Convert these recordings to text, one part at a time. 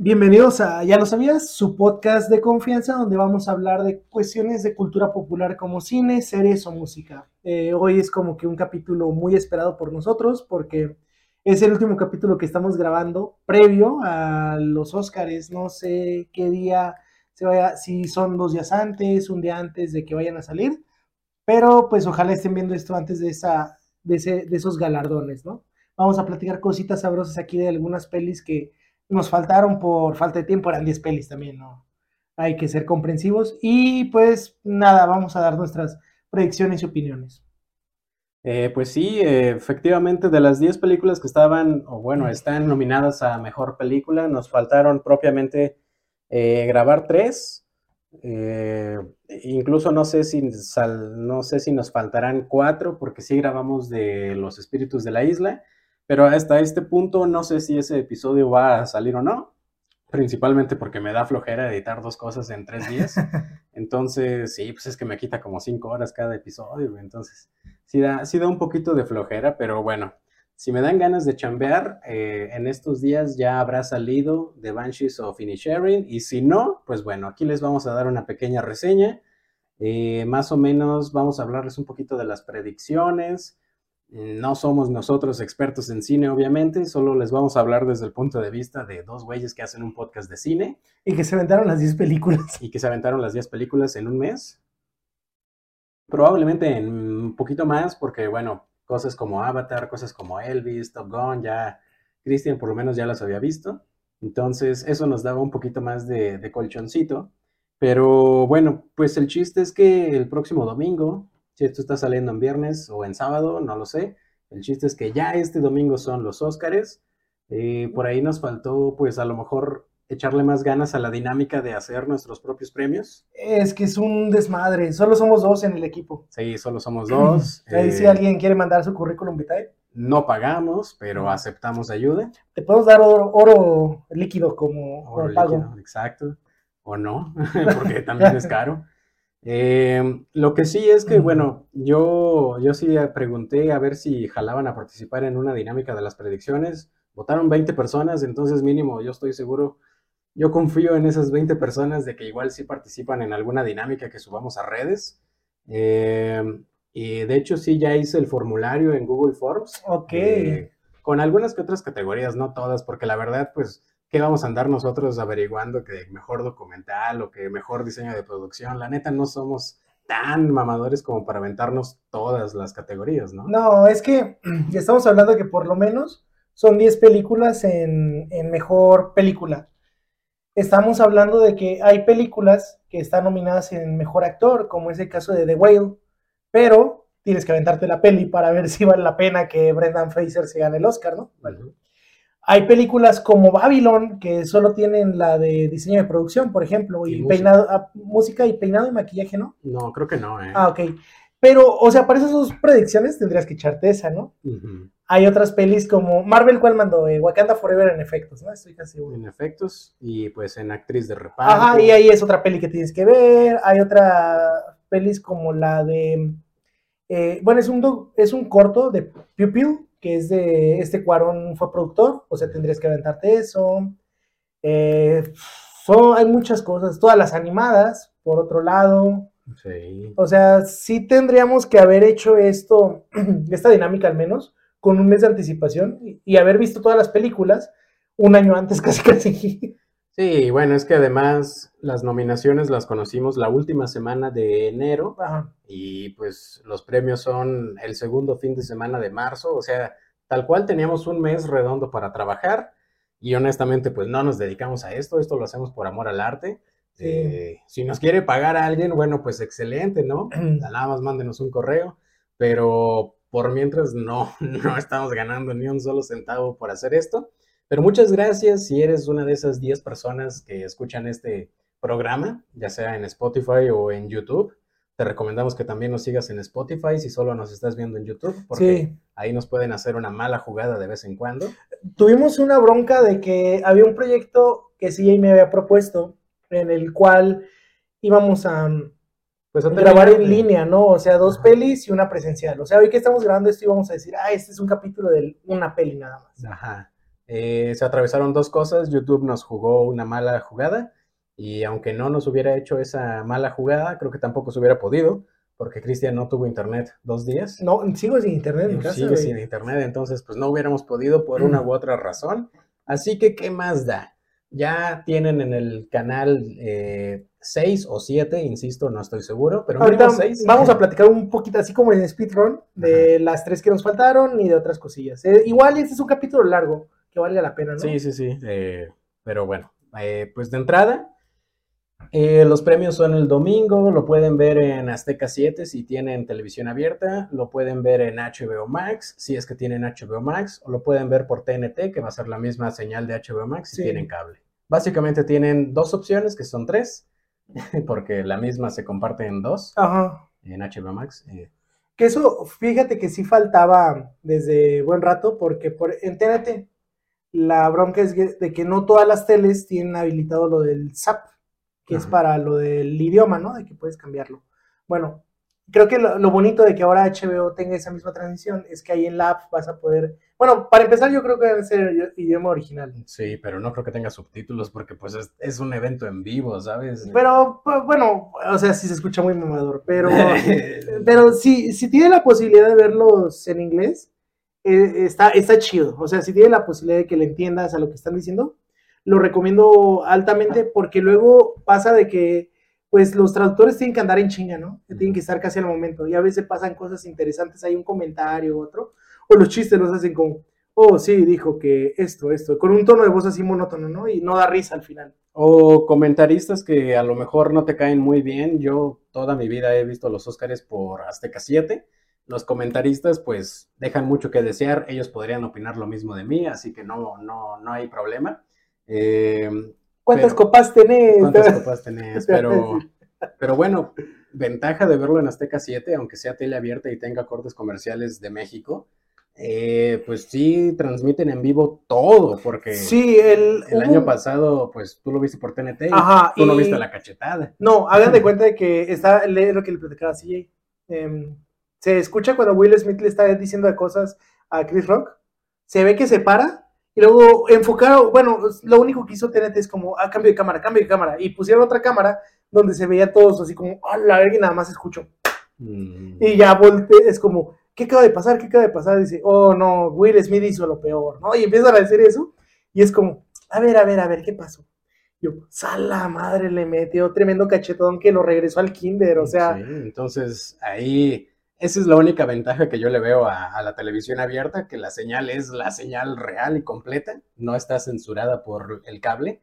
Bienvenidos a Ya lo sabías, su podcast de confianza donde vamos a hablar de cuestiones de cultura popular como cine, series o música. Eh, hoy es como que un capítulo muy esperado por nosotros porque es el último capítulo que estamos grabando previo a los Óscares. No sé qué día se vaya, si son dos días antes, un día antes de que vayan a salir, pero pues ojalá estén viendo esto antes de, esa, de, ese, de esos galardones, ¿no? Vamos a platicar cositas sabrosas aquí de algunas pelis que nos faltaron por falta de tiempo, eran 10 pelis también, ¿no? Hay que ser comprensivos. Y pues nada, vamos a dar nuestras predicciones y opiniones. Eh, pues sí, eh, efectivamente, de las 10 películas que estaban, o bueno, están nominadas a Mejor Película, nos faltaron propiamente eh, grabar tres. incluso no sé, si no sé si nos faltarán cuatro, porque sí grabamos de Los Espíritus de la Isla. Pero hasta este punto no sé si ese episodio va a salir o no, principalmente porque me da flojera editar dos cosas en tres días. Entonces, sí, pues es que me quita como cinco horas cada episodio, entonces sí da, sí da un poquito de flojera, pero bueno, si me dan ganas de chambear, eh, en estos días ya habrá salido The Banshees of Inisherin, y si no, pues bueno, aquí les vamos a dar una pequeña reseña. Eh, más o menos vamos a hablarles un poquito de las predicciones, no somos nosotros expertos en cine, obviamente, solo les vamos a hablar desde el punto de vista de dos güeyes que hacen un podcast de cine. Y que se aventaron las 10 películas. Y que se aventaron las 10 películas en un mes. Probablemente en un poquito más, porque bueno, cosas como Avatar, cosas como Elvis, Top Gun, ya Christian por lo menos ya las había visto. Entonces, eso nos daba un poquito más de, de colchoncito. Pero bueno, pues el chiste es que el próximo domingo, si esto está saliendo en viernes o en sábado, no lo sé. El chiste es que ya este domingo son los Óscares. Eh, por ahí nos faltó, pues a lo mejor echarle más ganas a la dinámica de hacer nuestros propios premios. Es que es un desmadre. Solo somos dos en el equipo. Sí, solo somos dos. Ahí si eh, alguien quiere mandar su currículum vitae. No pagamos, pero aceptamos ayuda. Te podemos dar oro, líquido como, oro pago. exacto. O no, porque también es caro. Eh, lo que sí es que, bueno, yo, yo sí pregunté a ver si jalaban a participar en una dinámica de las predicciones. Votaron 20 personas, entonces mínimo yo estoy seguro, yo confío en esas 20 personas de que igual sí participan en alguna dinámica que subamos a redes. Eh, y de hecho sí ya hice el formulario en Google Forms. Ok. Eh, con algunas que otras categorías, no todas, porque la verdad, pues ¿qué vamos a andar nosotros averiguando que mejor documental o que mejor diseño de producción? La neta, no somos tan mamadores como para aventarnos todas las categorías, ¿no? No, es que estamos hablando que por lo menos son 10 películas en, en mejor película. Estamos hablando de que hay películas que están nominadas en mejor actor, como es el caso de The Whale, pero tienes que aventarte la peli para ver si vale la pena que Brendan Fraser se gane el Oscar, ¿no? Hay películas como Babylon que solo tienen la de diseño de producción, por ejemplo, y, peinado, ah, música y peinado y maquillaje, ¿no? No, creo que no, ¿eh? Ah, ok. Pero, o sea, para esas dos predicciones tendrías que echarte esa, ¿no? Hay otras pelis como Marvel, ¿cuál mandó? Eh, Wakanda Forever en efectos, ¿no? Estoy casi seguro. En efectos y pues en actriz de reparto. Ajá, y ahí es otra peli que tienes que ver. Hay otra pelis como la de. Eh, bueno, es un, es un corto de Pew Pew, que es de este Cuarón fue productor, o sea, tendrías que aventarte eso. Eh, son, hay muchas cosas, todas las animadas, por otro lado. Sí. O sea, sí tendríamos que haber hecho esto, esta dinámica al menos, con un mes de anticipación y, haber visto todas las películas un año antes casi casi. Sí, bueno, es que además las nominaciones las conocimos la última semana de enero y pues los premios son el segundo fin de semana de marzo, o sea, tal cual teníamos un mes redondo para trabajar y honestamente pues no nos dedicamos a esto, esto lo hacemos por amor al arte. Eh, si nos quiere pagar a alguien, bueno, pues excelente, ¿no? Nada más mándenos un correo, pero por mientras no, no estamos ganando ni un solo centavo por hacer esto. Pero muchas gracias si eres una de esas 10 personas que escuchan este programa, ya sea en Spotify o en YouTube. Te recomendamos que también nos sigas en Spotify si solo nos estás viendo en YouTube, porque ahí nos pueden hacer una mala jugada de vez en cuando. Tuvimos una bronca de que había un proyecto que sí me había propuesto, en el cual íbamos a, pues a grabar en línea, ¿no? O sea, dos pelis y una presencial. O sea, hoy que estamos grabando esto íbamos a decir, ah, este es un capítulo de una peli nada más. Ajá. Eh, se atravesaron dos cosas. YouTube nos jugó una mala jugada y aunque no nos hubiera hecho esa mala jugada, creo que tampoco se hubiera podido porque Cristian no tuvo internet dos días. No, sigo sin internet en casa. Sigue sin internet, entonces pues no hubiéramos podido por una u otra razón. Así que, ¿qué más da? Ya tienen en el canal eh, seis o siete, insisto, no estoy seguro, pero ahorita seis. vamos a platicar un poquito así como en speedrun de las tres que nos faltaron y de otras cosillas. Eh, igual este es un capítulo largo que valga la pena, ¿no? Sí, sí, sí. Eh, pero bueno, pues de entrada, eh, los premios son el domingo, lo pueden ver en Azteca 7 si tienen televisión abierta, lo pueden ver en HBO Max si es que tienen HBO Max, o lo pueden ver por TNT, que va a ser la misma señal de HBO Max si tienen cable. Básicamente tienen dos opciones, que son tres, porque la misma se comparte en dos en HBO Max. Eh. Que eso, fíjate que sí faltaba desde buen rato, porque por, en TNT la bronca es de que no todas las teles tienen habilitado lo del SAP que es para lo del idioma, ¿no? De que puedes cambiarlo. Bueno, creo que lo, bonito de que ahora HBO tenga esa misma transición es que ahí en la app vas a poder, bueno, para empezar yo creo que debe ser idioma original. Sí, pero no creo que tenga subtítulos porque pues es, un evento en vivo, ¿sabes? Pero pues, bueno, o sea, sí se escucha muy mamador, pero, pero si, si tiene la posibilidad de verlos en inglés, eh, está, está chido. O sea, si tiene la posibilidad de que le entiendas a lo que están diciendo, lo recomiendo altamente porque luego pasa de que pues los traductores tienen que andar en chinga, ¿no? tienen que estar casi al momento y a veces pasan cosas interesantes, hay un comentario otro, o los chistes los hacen como, oh, sí, dijo que esto, esto, con un tono de voz así monótono, ¿no? Y no da risa al final. O comentaristas que a lo mejor no te caen muy bien. Yo toda mi vida he visto los Óscares por Azteca 7. Los comentaristas pues dejan mucho que desear. Ellos podrían opinar lo mismo de mí, así que no, no, no hay problema. Eh, ¿Cuántas copas tenés? ¿Cuántas copas tenés? Pero, pero bueno, ventaja de verlo en Azteca 7, aunque sea tele abierta y tenga cortes comerciales de México, eh, pues sí transmiten en vivo todo, porque sí, el, el año pasado, pues tú lo viste por TNT y tú no viste la cachetada. No, hagan de cuenta de que está, lo que le platicaba CJ. Em, se escucha cuando Will Smith le está diciendo cosas a Chris Rock, se ve que se para y luego enfocaron, bueno, lo único que hizo TNT es como, ah, cambio de cámara, cambio de cámara. Y pusieron otra cámara donde se veía todos así como, ah, la verga, y nada más escucho. Mm. Y ya volteé, es como, ¿qué acaba de pasar? ¿Qué acaba de pasar? dice, oh, no, Will Smith hizo lo peor, ¿no? Y empiezan a decir eso. Y es como, a ver, a ver, a ver, ¿qué pasó? Yo, sala madre, le metió tremendo cachetón que lo regresó al kinder, o sea. Sí, entonces ahí esa es la única ventaja que yo le veo a, la televisión abierta, que la señal es la señal real y completa, no está censurada por el cable.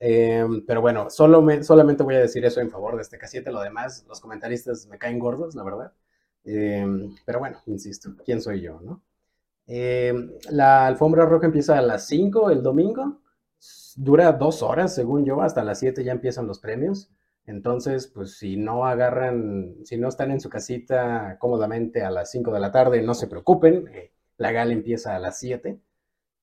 Em, pero bueno, solo solamente voy a decir eso en favor de este casete, lo demás, los comentaristas me caen gordos, la verdad. Em, pero bueno, insisto, ¿quién soy yo, no? Em, la alfombra roja empieza a las 5 el domingo, dura dos horas, según yo, hasta las 7 ya empiezan los premios. Entonces, pues si no agarran, si no están en su casita cómodamente a las 5 de la tarde, no se preocupen, eh, la gala empieza a las 7.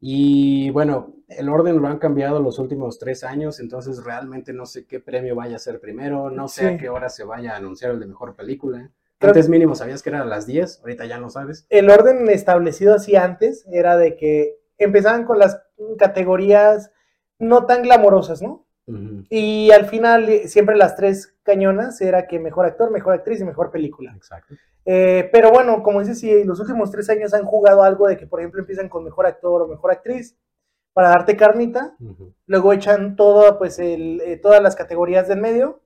Y bueno, el orden lo han cambiado los últimos tres años, entonces realmente no sé qué premio vaya a ser primero, no sé a qué hora se vaya a anunciar el de mejor película. antes mínimo sabías que era a las 10, ahorita ya no sabes. El orden establecido así antes era de que empezaban con las categorías no tan glamorosas, ¿no? Y al final, eh, siempre las tres cañonas era que mejor actor, mejor actriz y mejor película. Exacto. Eh, pero bueno, como dices, si los últimos tres años han jugado algo de que, por ejemplo, empiezan con mejor actor o mejor actriz para darte carnita, luego echan todo, pues, el, eh, todas las categorías del medio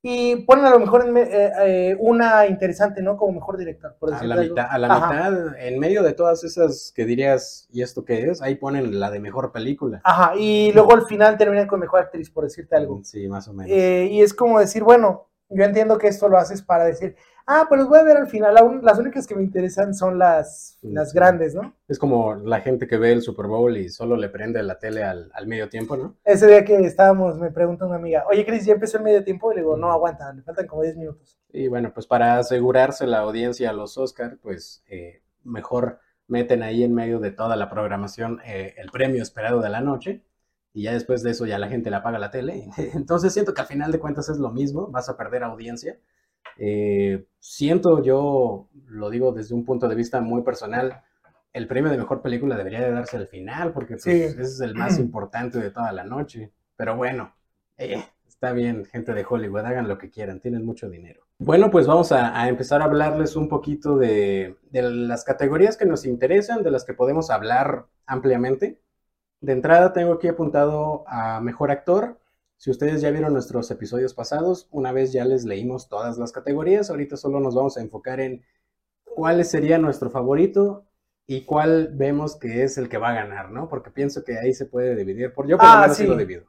y ponen a lo mejor eh, eh, una interesante, ¿no? Como mejor director. Por a la mitad, a la mitad, en medio de todas esas que dirías, ¿y esto qué es? Ahí ponen la de mejor película. Ajá, y luego al final terminan con mejor actriz, por decirte algo. Sí, más o menos. Eh, y es como decir, bueno, yo entiendo que esto lo haces para decir, ah, pues los voy a ver al final. las únicas que me interesan son las, las grandes, ¿no? Es como la gente que ve el Super Bowl y solo le prende la tele al, medio tiempo, ¿no? Ese día que estábamos, me pregunta una amiga, oye, Cris, ¿ya empezó el medio tiempo? Y le digo, no, aguanta, le faltan como 10 minutos. Y bueno, pues para asegurarse la audiencia a los Oscar, pues eh, mejor meten ahí en medio de toda la programación eh, el premio esperado de la noche y ya después de eso ya la gente le apaga la tele. Entonces siento que al final de cuentas es lo mismo, vas a perder audiencia eh, siento yo, lo digo desde un punto de vista muy personal, el premio de mejor película debería de darse al final, porque pues, ese es el más importante de toda la noche. Pero bueno, eh, está bien, gente de Hollywood, hagan lo que quieran, tienen mucho dinero. Bueno, pues vamos a, empezar a hablarles un poquito de, de, las categorías que nos interesan, de las que podemos hablar ampliamente. De entrada tengo aquí apuntado a Mejor Actor. Si ustedes ya vieron nuestros episodios pasados, una vez ya les leímos todas las categorías, ahorita solo nos vamos a enfocar en cuál sería nuestro favorito y cuál vemos que es el que va a ganar, ¿no? Porque pienso que ahí se puede dividir. Por yo por lo ah, menos sí. lo divido.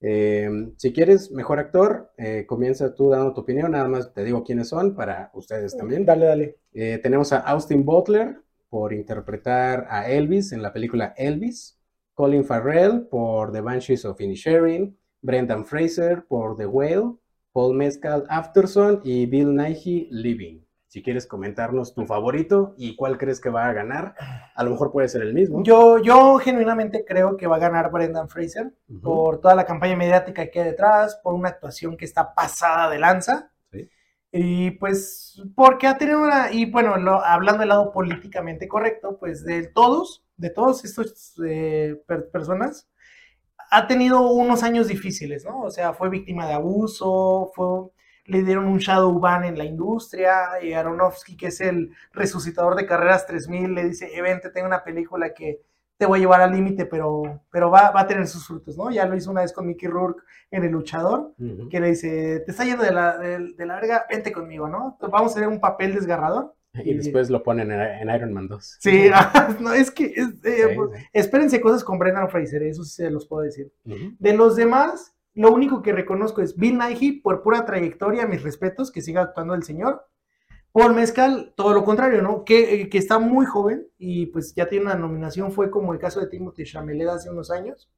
Eh, si quieres, mejor actor, eh, comienza tú dando tu opinión, nada más te digo quiénes son para ustedes también. Dale, dale. Eh, tenemos a Austin Butler por interpretar a Elvis en la película Elvis, Colin Farrell por The Banshees of Inisherin, Brendan Fraser por The Whale, Paul Mescal Afterson y Bill Nighy Living si quieres comentarnos tu favorito y cuál crees que va a ganar. A lo mejor puede ser el mismo. Yo, yo genuinamente creo que va a ganar Brendan Fraser por toda la campaña mediática que hay detrás, por una actuación que está pasada de lanza. Y pues, porque ha tenido una, y bueno, hablando del lado políticamente correcto, pues de todos, de todos estos eh, personas, ha tenido unos años difíciles, ¿no? O sea, fue víctima de abuso, fue le dieron un shadow ban en la industria, y Aronofsky, que es el resucitador de carreras 3000, le dice, evente, tengo una película que te voy a llevar al límite, pero, pero va, va, a tener sus frutos, ¿no? Ya lo hizo una vez con Mickey Rourke en El Luchador, que le dice, te está yendo de la, de, la verga, vente conmigo, ¿no? Vamos a hacer un papel desgarrador. Y, después lo ponen en, Iron Man 2. Sí, no, es que eh, espérense cosas con Brendan Fraser, eso sí se los puedo decir. De los demás, lo único que reconozco es Bill Nighy, por pura trayectoria, mis respetos, que siga actuando el señor. Paul Mezcal, todo lo contrario, ¿no? Que, eh, que, está muy joven y pues ya tiene una nominación, fue como el caso de Timothy Chalamet hace unos años.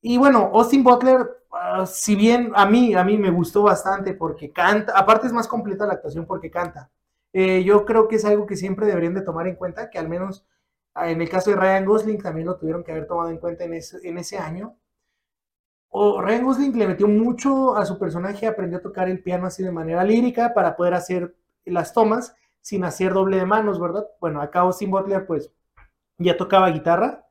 Y bueno, Austin Butler, ah, si bien a mí, a mí me gustó bastante porque canta, aparte es más completa la actuación porque canta. Eh, yo creo que es algo que siempre deberían de tomar en cuenta, que al menos ah, en el caso de Ryan Gosling también lo tuvieron que haber tomado en cuenta en ese, en ese año, o Ryan Gosling le metió mucho a su personaje, aprendió a tocar el piano así de manera lírica para poder hacer las tomas sin hacer doble de manos, ¿verdad? Bueno, acá Austin Butler pues ya tocaba guitarra,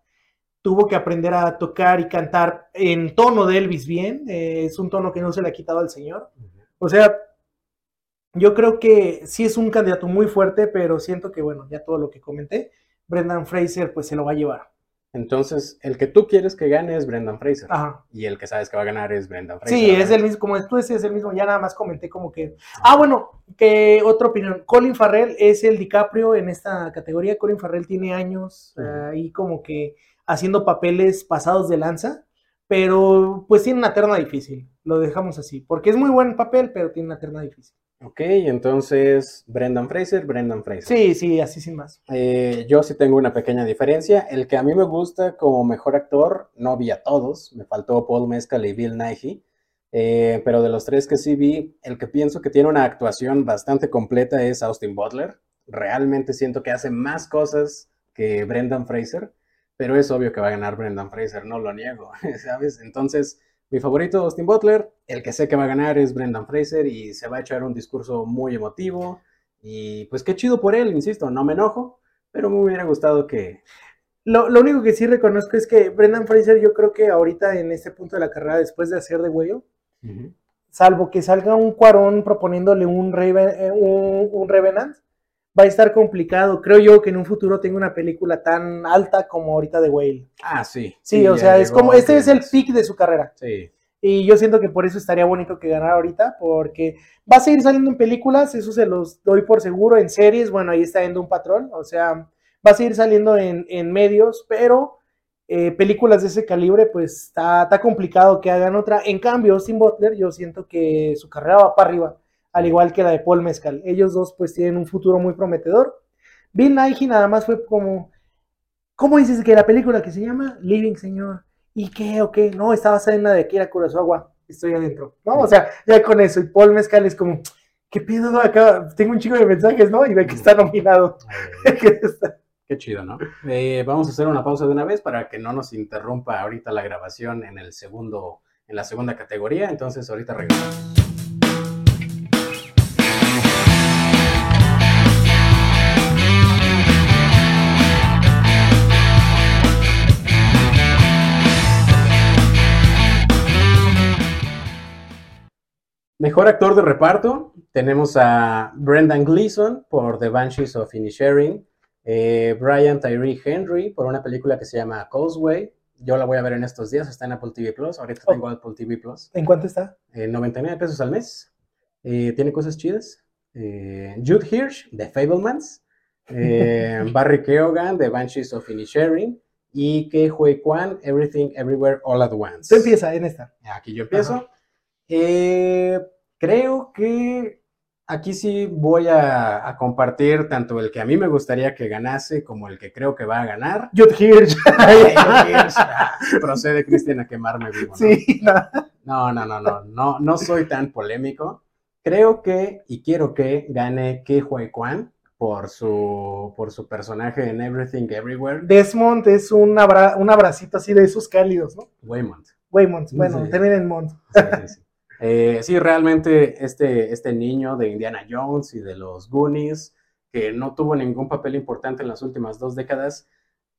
tuvo que aprender a tocar y cantar en tono de Elvis bien, eh, es un tono que no se le ha quitado al señor. O sea, yo creo que sí es un candidato muy fuerte, pero siento que, bueno, ya todo lo que comenté, Brendan Fraser pues se lo va a llevar. Entonces, el que tú quieres que gane es Brendan Fraser. Ajá. Y el que sabes que va a ganar es Brendan Fraser. Sí, es el mismo, como tú decías, es el mismo. Ya nada más comenté como que. Ah, bueno, que otra opinión. Colin Farrell es el DiCaprio en esta categoría. Colin Farrell tiene años ahí como que haciendo papeles pasados de lanza, pero pues tiene una terna difícil. Lo dejamos así, porque es muy buen papel, pero tiene una terna difícil. Ok, entonces Brendan Fraser, Brendan Fraser. Sí, sí, así sin más. Eh, yo sí tengo una pequeña diferencia. El que a mí me gusta como mejor actor, no vi a todos, me faltó Paul Mescal y Bill Nighy, eh, pero de los tres que sí vi, el que pienso que tiene una actuación bastante completa es Austin Butler. Realmente siento que hace más cosas que Brendan Fraser, pero es obvio que va a ganar Brendan Fraser, no lo niego, ¿sabes? Entonces... Mi favorito, Austin Butler. El que sé que va a ganar es Brendan Fraser y se va a echar un discurso muy emotivo. Y pues qué chido por él, insisto, no me enojo, pero me hubiera gustado que... Lo, único que sí reconozco es que Brendan Fraser yo creo que ahorita en este punto de la carrera, después de hacer de huello, salvo que salga un cuarón proponiéndole un, eh, un, un Revenant, va a estar complicado. Creo yo que en un futuro tenga una película tan alta como ahorita de Whale. Ah, sí. Sí, o sea, es como, este es el pick de su carrera. Sí. Y yo siento que por eso estaría bonito que ganara ahorita, porque va a seguir saliendo en películas, eso se los doy por seguro, en series, bueno, ahí está yendo un patrón, o sea, va a seguir saliendo en, medios, pero eh, películas de ese calibre, pues está, está complicado que hagan otra. En cambio, Austin Butler, yo siento que su carrera va para arriba al igual que la de Paul Mezcal. Ellos dos pues tienen un futuro muy prometedor. Bill Nighy nada más fue como, ¿cómo dices que la película que se llama Living, señor? ¿Y qué o qué? No, estaba basada en la de Akira Kurosawa, estoy adentro, ¿no? O sea, ya con eso, y Paul Mezcal es como, ¿qué pido acá? Tengo un chico de mensajes, ¿no? Y ve que está nominado. Qué chido, ¿no? Eh, vamos a hacer una pausa de una vez para que no nos interrumpa ahorita la grabación en el segundo, en la segunda categoría. Entonces, ahorita regresamos. Mejor actor de reparto, tenemos a Brendan Gleeson por The Banshees of Inisherin, eh, Brian Tyree Henry por una película que se llama Causeway. Yo la voy a ver en estos días, está en Apple TV Plus. Ahorita oh. tengo Apple TV Plus. ¿En cuánto está? En 99 pesos al mes. Eh, tiene cosas chidas. Eh, Jude Hirsch de Fablemans. Barry Keoghan de Banshees of Inisherin y que Hui Kwan, Everything Everywhere All at Once. Tú empieza en esta. Aquí yo empiezo. Eh, creo que aquí sí voy a, compartir tanto el que a mí me gustaría que ganase como el que creo que va a ganar. Jude Hirsch. Ah, procede Cristian a quemarme vivo. ¿no? Sí, no. no, no, no, no, no, soy tan polémico. Creo que y quiero que gane Ke Hui Kwan por su, por su personaje en Everything Everywhere. Desmond es un, un abracito así de esos cálidos, ¿no? Waymond. Waymond, bueno, también en Mont. Sí, sí, sí. Eh, sí, realmente este, este niño de Indiana Jones y de los Goonies, que no tuvo ningún papel importante en las últimas dos décadas,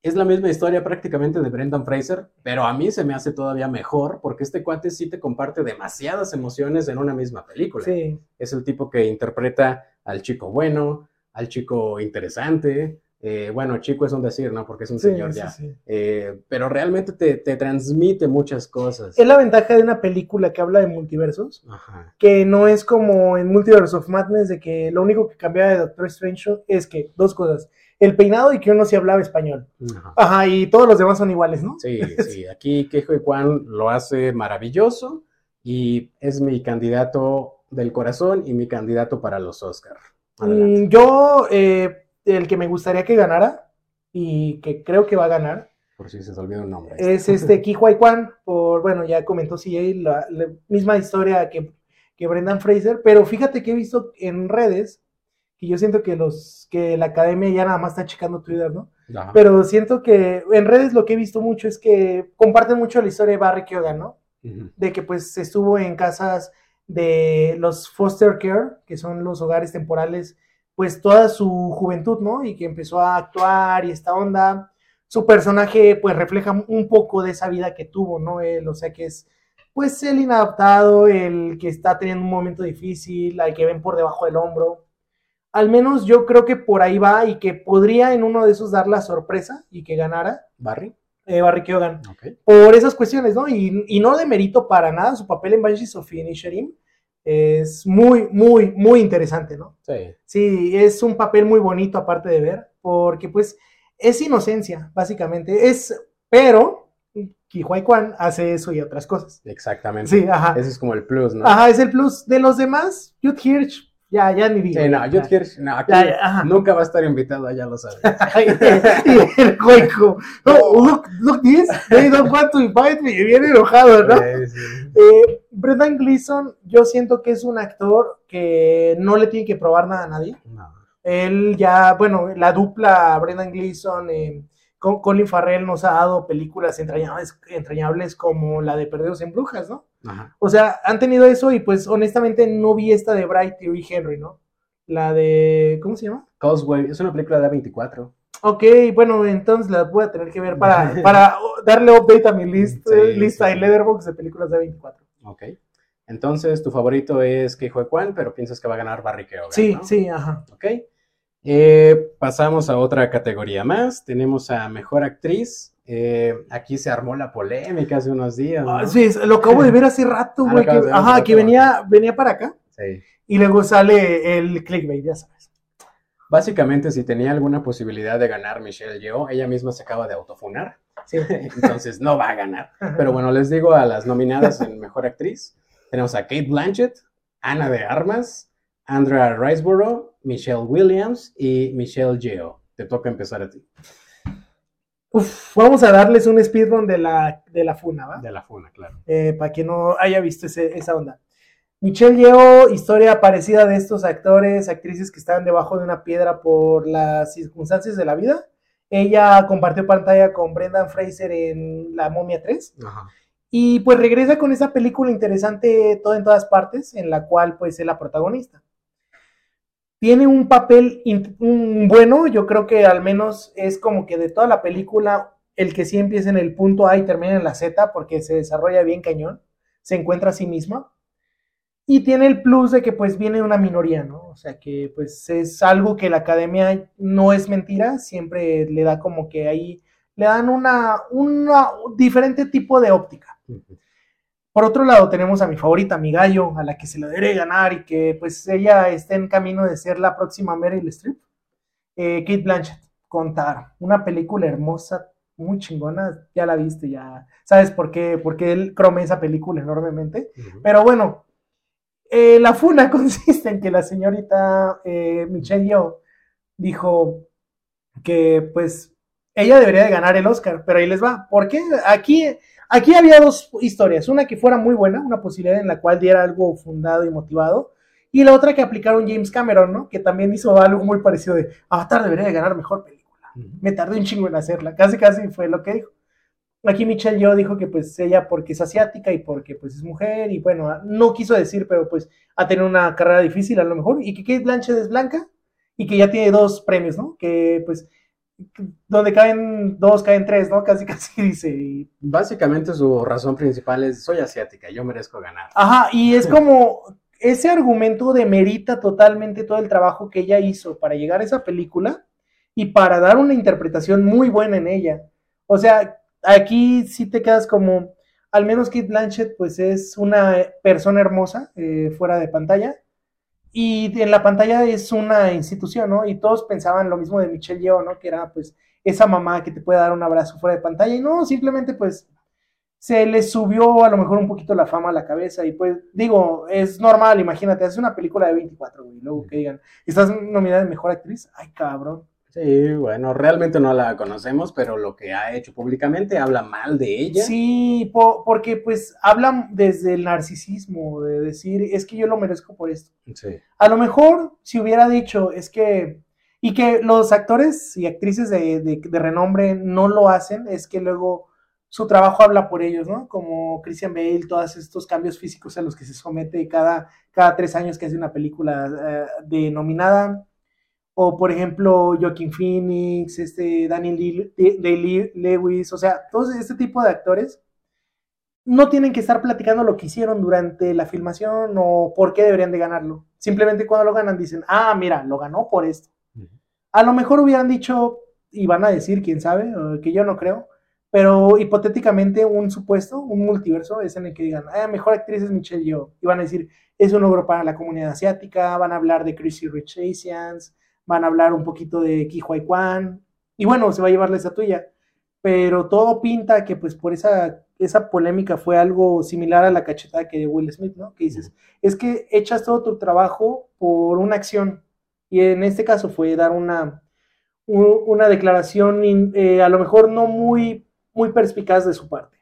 es la misma historia prácticamente de Brendan Fraser, pero a mí se me hace todavía mejor porque este cuate sí te comparte demasiadas emociones en una misma película. Sí. Es el tipo que interpreta al chico bueno, al chico interesante, eh, bueno, chico es un decir, ¿no? Porque es un señor ya. Eh, pero realmente te, transmite muchas cosas. Es la ventaja de una película que habla de multiversos, que no es como en Multiverse of Madness, de que lo único que cambiaba de Doctor Strange es que dos cosas. El peinado y que uno sí hablaba español. Ajá, y todos los demás son iguales, ¿no? Sí, sí. Aquí Kejo y Juan lo hace maravilloso y es mi candidato del corazón y mi candidato para los Oscar. Mm, yo, eh, el que me gustaría que ganara y que creo que va a ganar. Por si se os olvida un nombre. Es este Kihuay Kwan, por, bueno, ya comentó CJ, la, la misma historia que, que Brendan Fraser, pero fíjate que he visto en redes que yo siento que los que la academia ya nada más está checando Twitter, ¿no? Pero siento que en redes lo que he visto mucho es que comparten mucho la historia de Barry Keoghan, ¿no? De que pues estuvo en casas de los foster care, que son los hogares temporales pues toda su juventud, ¿no? Y que empezó a actuar y esta onda. Su personaje pues refleja un poco de esa vida que tuvo, ¿no? Él, o sea que es pues el inadaptado, el que está teniendo un momento difícil, al que ven por debajo del hombro. Al menos yo creo que por ahí va y que podría en uno de esos dar la sorpresa y que ganara. Barry. Eh, Barry Keoghan. Por esas cuestiones, ¿no? Y, y, no demerito para nada su papel en Banshees of Inisherin es muy, muy, muy interesante, ¿no? Sí. Sí, es un papel muy bonito aparte de ver, porque pues es inocencia, básicamente. Es, pero Kihuay Kwan hace eso y otras cosas. Exactamente. Sí, ajá. Ese es como el plus, ¿no? Ajá, es el plus. De los demás, Jude Hirsch, ya, ya ni digo. Sí, no, Jude Hirsch, no, aquí nunca va a estar invitado, ya lo sabes. y el cueco, oh, look, look this, they don't want to invite me, viene enojado, ¿no? Sí, sí. Eh, Brendan Gleeson, yo siento que es un actor que no le tiene que probar nada a nadie. Él ya, bueno, la dupla Brendan Gleeson, eh, con Colin Farrell nos ha dado películas entrañables, entrañables como la de Perdidos en Brujas, ¿no? O sea, han tenido eso y pues honestamente no vi esta de Bright y Henry, ¿no? La de, ¿cómo se llama? Causeway, es una película de A24. Ok, bueno, entonces la voy a tener que ver para, para darle update a mi list, lista de Letterboxd de películas de A24. Ok. Entonces, tu favorito es que Juan, pero piensas que va a ganar Barry Keoghan, Sí, sí, ajá. Ok. Eh, pasamos a otra categoría más. Tenemos a Mejor Actriz. Eh, aquí se armó la polémica hace unos días. Ah, sí, lo acabo de ver hace rato, ah, güey. ajá, que venía, venía para acá. Sí. Y luego sale el clickbait, ya sabes. Básicamente, si tenía alguna posibilidad de ganar Michelle Yeoh, ella misma se acaba de autofunar. Sí. Entonces no va a ganar. Pero bueno, les digo a las nominadas en Mejor Actriz. Tenemos a Kate Blanchett, Ana de Armas, Andrea Riseborough, Michelle Williams y Michelle Yeoh. Te toca empezar a ti. Uf, vamos a darles un speedrun de la, de la funa, ¿va? De la funa, claro. Eh, para que no haya visto esa onda. Michelle Yeoh, historia parecida de estos actores, actrices que estaban debajo de una piedra por las circunstancias de la vida. Ella compartió pantalla con Brendan Fraser en La Momia 3. Ajá. Y pues regresa con esa película interesante todo en todas partes, en la cual pues es la protagonista. Tiene un papel bueno, yo creo que al menos es como que de toda la película, el que sí empieza en el punto A y termina en la Z, porque se desarrolla bien cañón, se encuentra a sí misma. Y tiene el plus de que pues viene una minoría, ¿no? O sea que pues es algo que la academia no es mentira, siempre le da como que ahí, le dan una, una diferente tipo de óptica. Por otro lado tenemos a mi favorita, mi gallo, a la que se le debe ganar y que pues ella está en camino de ser la próxima Meryl Streep, eh, Kate Blanchett, contar una película hermosa, muy chingona, ya la viste, ya sabes por qué, porque él crome esa película enormemente, pero bueno, eh, la funa consiste en que la señorita eh, Michelle Yeoh dijo que pues ella debería de ganar el Oscar, pero ahí les va, porque aquí, aquí había dos historias, una que fuera muy buena, una posibilidad en la cual diera algo fundado y motivado, y la otra que aplicaron James Cameron, ¿no? Que también hizo algo muy parecido de Avatar debería de ganar mejor película. Me tardé un chingo en hacerla, casi casi fue lo que dijo. Aquí Michelle yo dijo que pues ella porque es asiática y porque pues es mujer y bueno, no quiso decir, pero pues ha tenido una carrera difícil a lo mejor y que Kate Blanchett es blanca y que ya tiene dos premios, ¿no? Que pues donde caen dos, caen tres, ¿no? Casi, casi dice. Básicamente su razón principal es, soy asiática, yo merezco ganar. Ajá, y es como, ese argumento demerita totalmente todo el trabajo que ella hizo para llegar a esa película y para dar una interpretación muy buena en ella. O sea, aquí sí te quedas como, al menos Kate Blanchett pues es una persona hermosa eh, fuera de pantalla y en la pantalla es una institución, ¿no? Y todos pensaban lo mismo de Michelle Yeoh, ¿no? Que era pues esa mamá que te puede dar un abrazo fuera de pantalla y no, simplemente pues se le subió a lo mejor un poquito la fama a la cabeza y pues digo, es normal, imagínate, haces una película de 24, y luego que digan, ¿estás nominada de Mejor Actriz? Ay, cabrón. Sí, bueno, realmente no la conocemos, pero lo que ha hecho públicamente habla mal de ella. Sí, porque pues hablan desde el narcisismo, de decir, es que yo lo merezco por esto. Sí. A lo mejor si hubiera dicho, es que, y que los actores y actrices de, de, renombre no lo hacen, es que luego su trabajo habla por ellos, ¿no? Como Christian Bale, todos estos cambios físicos a los que se somete cada, cada tres años que hace una película eh, de nominada o por ejemplo Joaquin Phoenix, este Daniel Day Lewis, o sea, todos este tipo de actores no tienen que estar platicando lo que hicieron durante la filmación o por qué deberían de ganarlo. Simplemente cuando lo ganan dicen, ah, mira, lo ganó por esto. A lo mejor hubieran dicho, y van a decir, quién sabe, que yo no creo, pero hipotéticamente un supuesto, un multiverso, es en el que digan, ah, mejor actriz es Michelle Yeoh, y van a decir, es un logro para la comunidad asiática, van a hablar de Crazy Rich Asians, van a hablar un poquito de Kihuay Kwan, y bueno, se va a llevar la tuya pero todo pinta que pues por esa, esa polémica fue algo similar a la cachetada que de Will Smith, ¿no? Que dices, es que echas todo tu trabajo por una acción, y en este caso fue dar una, una declaración eh, a lo mejor no muy, muy perspicaz de su parte.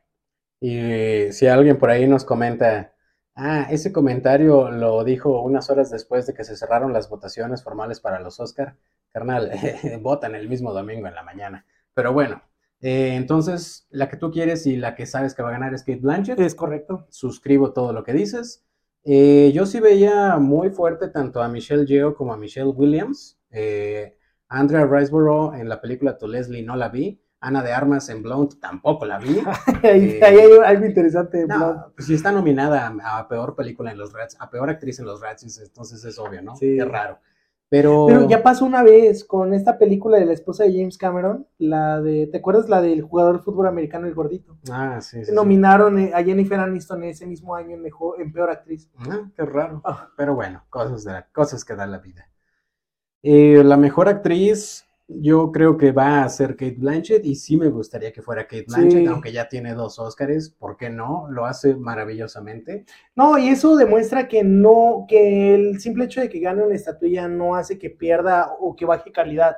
Y si alguien por ahí nos comenta, Ah, ese comentario lo dijo unas horas después de que se cerraron las votaciones formales para los Oscar. Carnal, votan el mismo domingo en la mañana. Pero bueno, eh, entonces la que tú quieres y la que sabes que va a ganar es Kate Blanchett. Es correcto. Suscribo todo lo que dices. Eh, yo sí veía muy fuerte tanto a Michelle Yeoh como a Michelle Williams. Eh, Andrea Riseborough en la película To Leslie no la vi. Ana de Armas en Blonde tampoco la vi. ahí, hay algo interesante Pues si está nominada a peor película en los Rats, a peor actriz en los Rats, entonces es obvio, ¿no? Sí. Qué raro. Pero... Pero ya pasó una vez con esta película de la esposa de James Cameron, la de, ¿te acuerdas la del jugador de fútbol americano, el gordito? Ah, sí. sí Nominaron eh, a Jennifer Aniston ese mismo año en, mejor, en peor actriz. Ah, qué raro. Pero bueno, cosas, de cosas que da la vida. Eh, la mejor actriz, yo creo que va a ser Kate Blanchett y sí me gustaría que fuera Kate Blanchett, aunque ya tiene dos Oscars, ¿por qué no? Lo hace maravillosamente. No, y eso demuestra que no, que el simple hecho de que gane una estatuilla no hace que pierda o que baje calidad,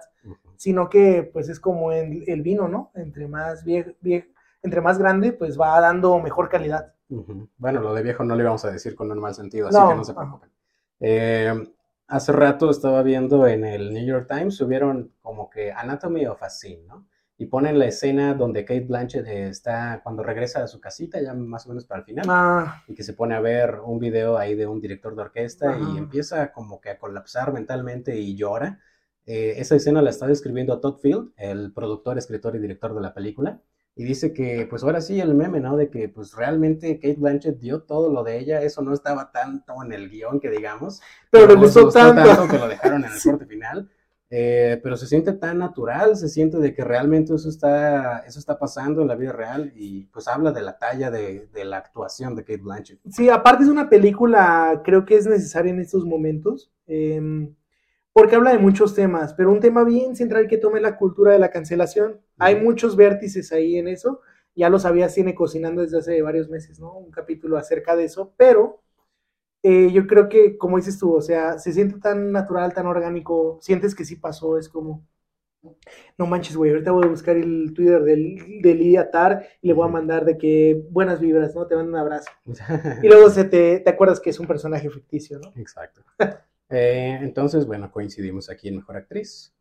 sino que pues es como el, el vino, ¿no? Entre más viejo, entre más grande, pues va dando mejor calidad. Bueno, lo de viejo no le vamos a decir con un mal sentido, así que no se preocupen. Eh, hace rato estaba viendo en el New York Times, subieron como que Anatomy of a Scene, ¿no? Y ponen la escena donde Kate Blanchett está cuando regresa a su casita, ya más o menos para el final, ah. y que se pone a ver un video ahí de un director de orquesta y empieza como que a colapsar mentalmente y llora. Eh, esa escena la está describiendo Todd Field, el productor, escritor y director de la película. Y dice que, pues ahora sí, el meme, ¿no? De que, pues realmente Kate Blanchett dio todo lo de ella, eso no estaba tanto en el guion que digamos. Pero le gustó, tanto. que lo dejaron en el corte final. Eh, pero se siente tan natural, se siente de que realmente eso está, eso está pasando en la vida real y pues habla de la talla de, de la actuación de Kate Blanchett. Sí, aparte es una película, creo que es necesaria en estos momentos. Eh, porque habla de muchos temas, pero un tema bien central que tome la cultura de la cancelación. Hay muchos vértices ahí en eso, ya lo sabía, tiene cocinando desde hace varios meses, ¿no? Un capítulo acerca de eso, pero eh, yo creo que, como dices tú, o sea, se siente tan natural, tan orgánico, sientes que sí pasó, es como, no manches, güey, ahorita voy a buscar el Twitter del, de Lidia Tar y le voy a mandar de que buenas vibras, ¿no? Te mando un abrazo. y luego se te, te acuerdas que es un personaje ficticio, ¿no? Exacto. Eh, entonces, bueno, coincidimos aquí en Mejor Actriz.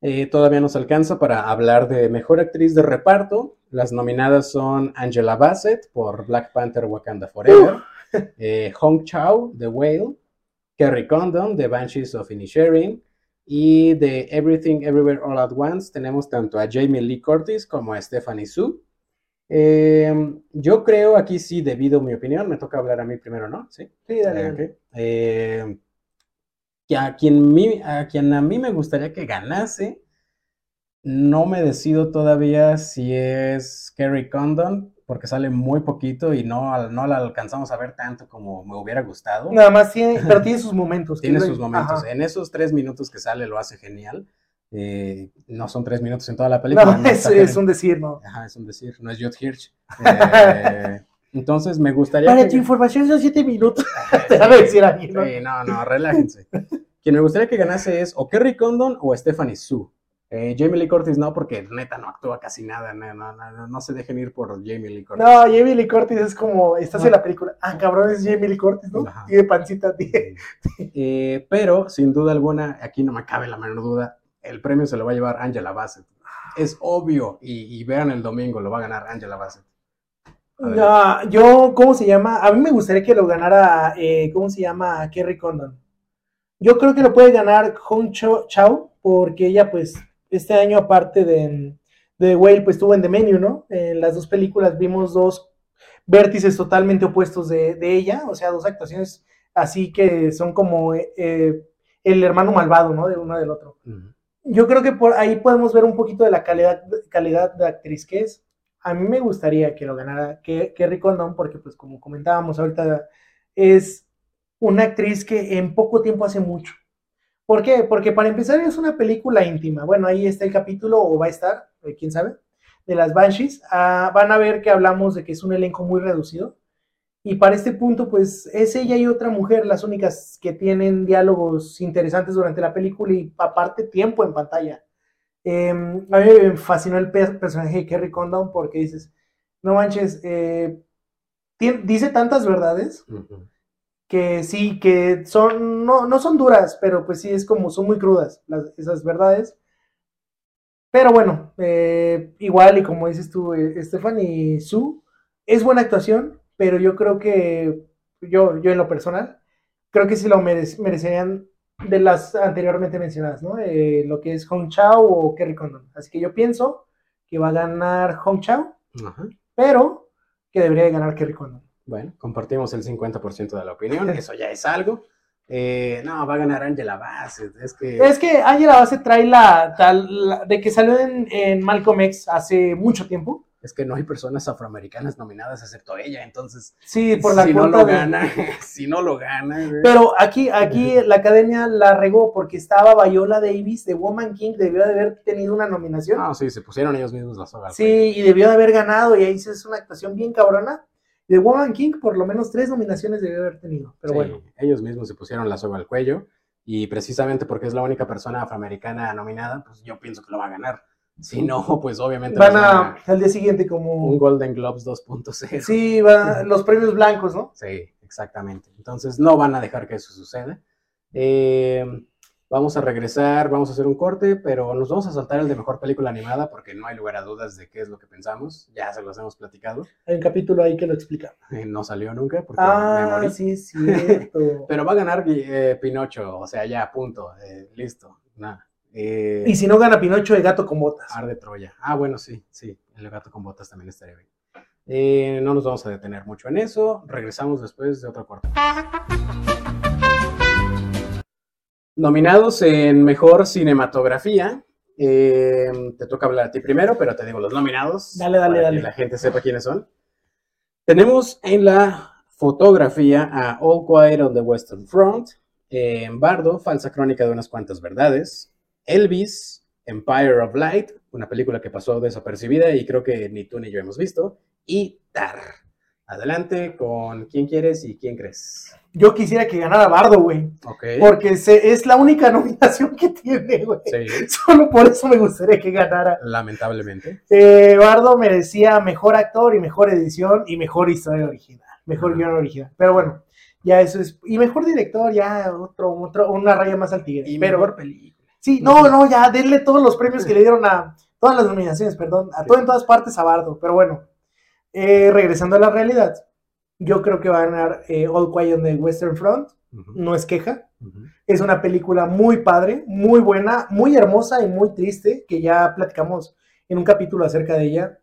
Eh, todavía nos alcanza para hablar de Mejor Actriz de Reparto. Las nominadas son Angela Bassett por Black Panther Wakanda Forever, eh, Hong Chao de Whale, Kerry Condon de Banshees of Inisherin y de Everything Everywhere All at Once tenemos tanto a Jamie Lee Curtis como a Stephanie Su. yo creo, aquí sí, debido a mi opinión, me toca hablar a mí primero, ¿no? Sí, sí dale a quien, a quien a mí me gustaría que ganase, no me decido todavía si es Kerry Condon, porque sale muy poquito y no, no la alcanzamos a ver tanto como me hubiera gustado. Nada más tiene, pero tiene sus momentos. Tiene sus momentos. En esos tres minutos que sale lo hace genial. Eh, no son tres minutos en toda la película. No, es, un decir, ¿no? Ajá, es un decir, no es Judd Hirsch. Eh, entonces me gustaría. Para tu información son siete minutos. Te va a decir alguien. ¿no? Sí, no, no, relájense. Quien me gustaría que ganase es o Kerry Condon o Stephanie Sue. Eh, Jamie Lee Curtis no, porque neta no actúa casi nada, no, no, no, se dejen ir por Jamie Lee Curtis. No, Jamie Lee Curtis es como, estás en la película, ah, cabrón, es Jamie Lee Curtis, ¿no? Tiene pancita, tiene. Eh, pero, sin duda alguna, aquí no me cabe la menor duda, el premio se lo va a llevar Angela Bassett. Es obvio, y, vean el domingo, lo va a ganar Angela Bassett. No, yo, ¿cómo se llama? A mí me gustaría que lo ganara, eh, ¿cómo se llama? Kerry Condon. Yo creo que lo puede ganar Hong Chao, porque ella, pues, este año, aparte de, de Whale, pues estuvo en The Menu, ¿no? En las dos películas vimos dos vértices totalmente opuestos de, ella, o sea, dos actuaciones así que son como eh, el hermano malvado, ¿no? De uno del otro. Yo creo que por ahí podemos ver un poquito de la calidad, calidad de actriz que es. A mí me gustaría que lo ganara Kerry Condon, porque pues como comentábamos ahorita, es una actriz que en poco tiempo hace mucho. ¿Por qué? Porque para empezar es una película íntima. Bueno, ahí está el capítulo, o va a estar, eh, quién sabe, de las Banshees. Ah, van a ver que hablamos de que es un elenco muy reducido. Y para este punto, pues es ella y otra mujer las únicas que tienen diálogos interesantes durante la película y aparte tiempo en pantalla. Em, a mí me fascinó el personaje de Kerry Condon porque dices, no manches, eh, dice tantas verdades que sí, que son, no, no son duras, pero pues sí es como, son muy crudas esas verdades. Pero bueno, eh, igual y como dices tú, eh, Stephanie Sue, es buena actuación, pero yo creo que, yo, yo en lo personal, creo que sí lo merecerían de las anteriormente mencionadas, ¿no? Eh, lo que es Hong Chao o Kerry Condon. Así que yo pienso que va a ganar Hong Chao, pero que debería ganar Kerry Condon. Bueno, compartimos el 50% de la opinión, eso ya es algo. Eh, no, va a ganar Angela Bassett. Es que, es que Angela Bassett trae la tal de que salió en, en, Malcolm X hace mucho tiempo. Es que no hay personas afroamericanas nominadas excepto ella, entonces. Sí, por la si no lo gana, si no lo gana. Pero aquí, aquí la academia la regó porque estaba Viola Davis de Woman King, debió de haber tenido una nominación. Ah, sí, se pusieron ellos mismos la soga. Sí, y debió de haber ganado, y ahí es una actuación bien cabrona de Woman King por lo menos tres nominaciones debe haber tenido. Pero bueno. Ellos mismos se pusieron la soga al cuello y precisamente porque es la única persona afroamericana nominada, pues yo pienso que lo va a ganar. Si no, pues obviamente van a, al día siguiente como un Golden Globes 2.0. Sí, van los premios blancos, ¿no? Sí, exactamente. Entonces no van a dejar que eso suceda. Eh, Vamos a regresar, vamos a hacer un corte, pero nos vamos a saltar el de mejor película animada porque no hay lugar a dudas de qué es lo que pensamos. Ya se los hemos platicado. Hay un capítulo ahí que lo explica. Eh, no salió nunca porque ah, me sí, cierto. pero va a ganar eh, Pinocho, o sea, ya, punto, listo. Eh, y si no gana Pinocho, el gato con botas. Ar de Troya. Ah, bueno, sí, sí, el gato con botas también estaría bien. Eh, no nos vamos a detener mucho en eso. Regresamos después de otro corte. Nominados en Mejor Cinematografía. Eh, te toca hablar a ti primero, pero te digo los nominados. Dale, dale, para dale. Que la gente sepa quiénes son. Tenemos en la fotografía a All Quiet on the Western Front, en Bardo, Falsa Crónica de unas cuantas verdades, Elvis, Empire of Light, una película que pasó desapercibida y creo que ni tú ni yo hemos visto, y Tar. Adelante con quién quieres y quién crees. Yo quisiera que ganara Bardo, güey. Ok. Porque se- es la única nominación que tiene, güey. Sí, Solo por eso me gustaría que ganara. lamentablemente. Eh, Bardo merecía mejor actor y mejor edición y mejor historia original. Mejor Ajá. guion original. Pero bueno, ya eso es. Y mejor director, ya otro, otro, una raya más al tigre. Y pero, mejor película. Sí, no, no, ya denle todos los premios que le dieron a todas las nominaciones, perdón, a todo en todas partes a Bardo. Pero bueno, eh, regresando a la realidad, yo creo que va a ganar eh, All Quiet on the Western Front. No es queja. Es una película muy padre, muy buena, muy hermosa y muy triste, que ya platicamos en un capítulo acerca de ella.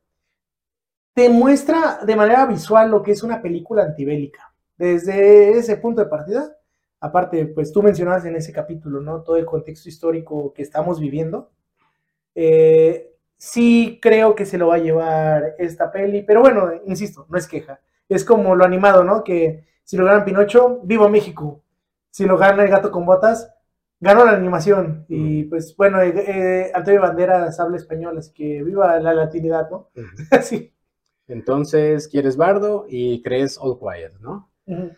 Te muestra de manera visual lo que es una película antibélica. Desde ese punto de partida, aparte, pues tú mencionabas en ese capítulo, ¿no? Todo el contexto histórico que estamos viviendo. Eh, sí creo que se lo va a llevar esta peli, pero bueno, insisto, no es queja. Es como lo animado, ¿no? Que si lo ganan Pinocho, viva México. Si lo gana el gato con botas, ganó la animación. Y pues bueno, eh, eh, Antonio Banderas habla español, así que viva la latinidad, ¿no? Ujú. sí. Entonces, quieres Bardo y crees All Quiet, ¿no? Ujú.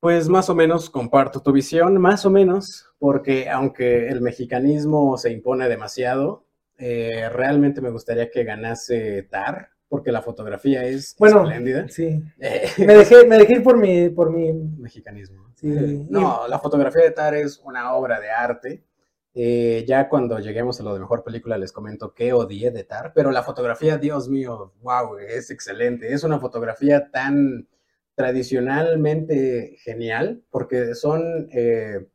Pues más o menos comparto tu visión, más o menos, porque aunque el mexicanismo se impone demasiado, eh, realmente me gustaría que ganase Tar, porque la fotografía es Bueno, espléndida. sí. Eh, Me dejé, me dejé ir por mi, por mi. mexicanismo. Sí. No, la fotografía de Tar es una obra de arte. Eh, ya cuando lleguemos a lo de mejor película les comento qué odié de Tar, pero la fotografía, Dios mío, wow, es excelente. Es una fotografía tan tradicionalmente genial porque son, eh,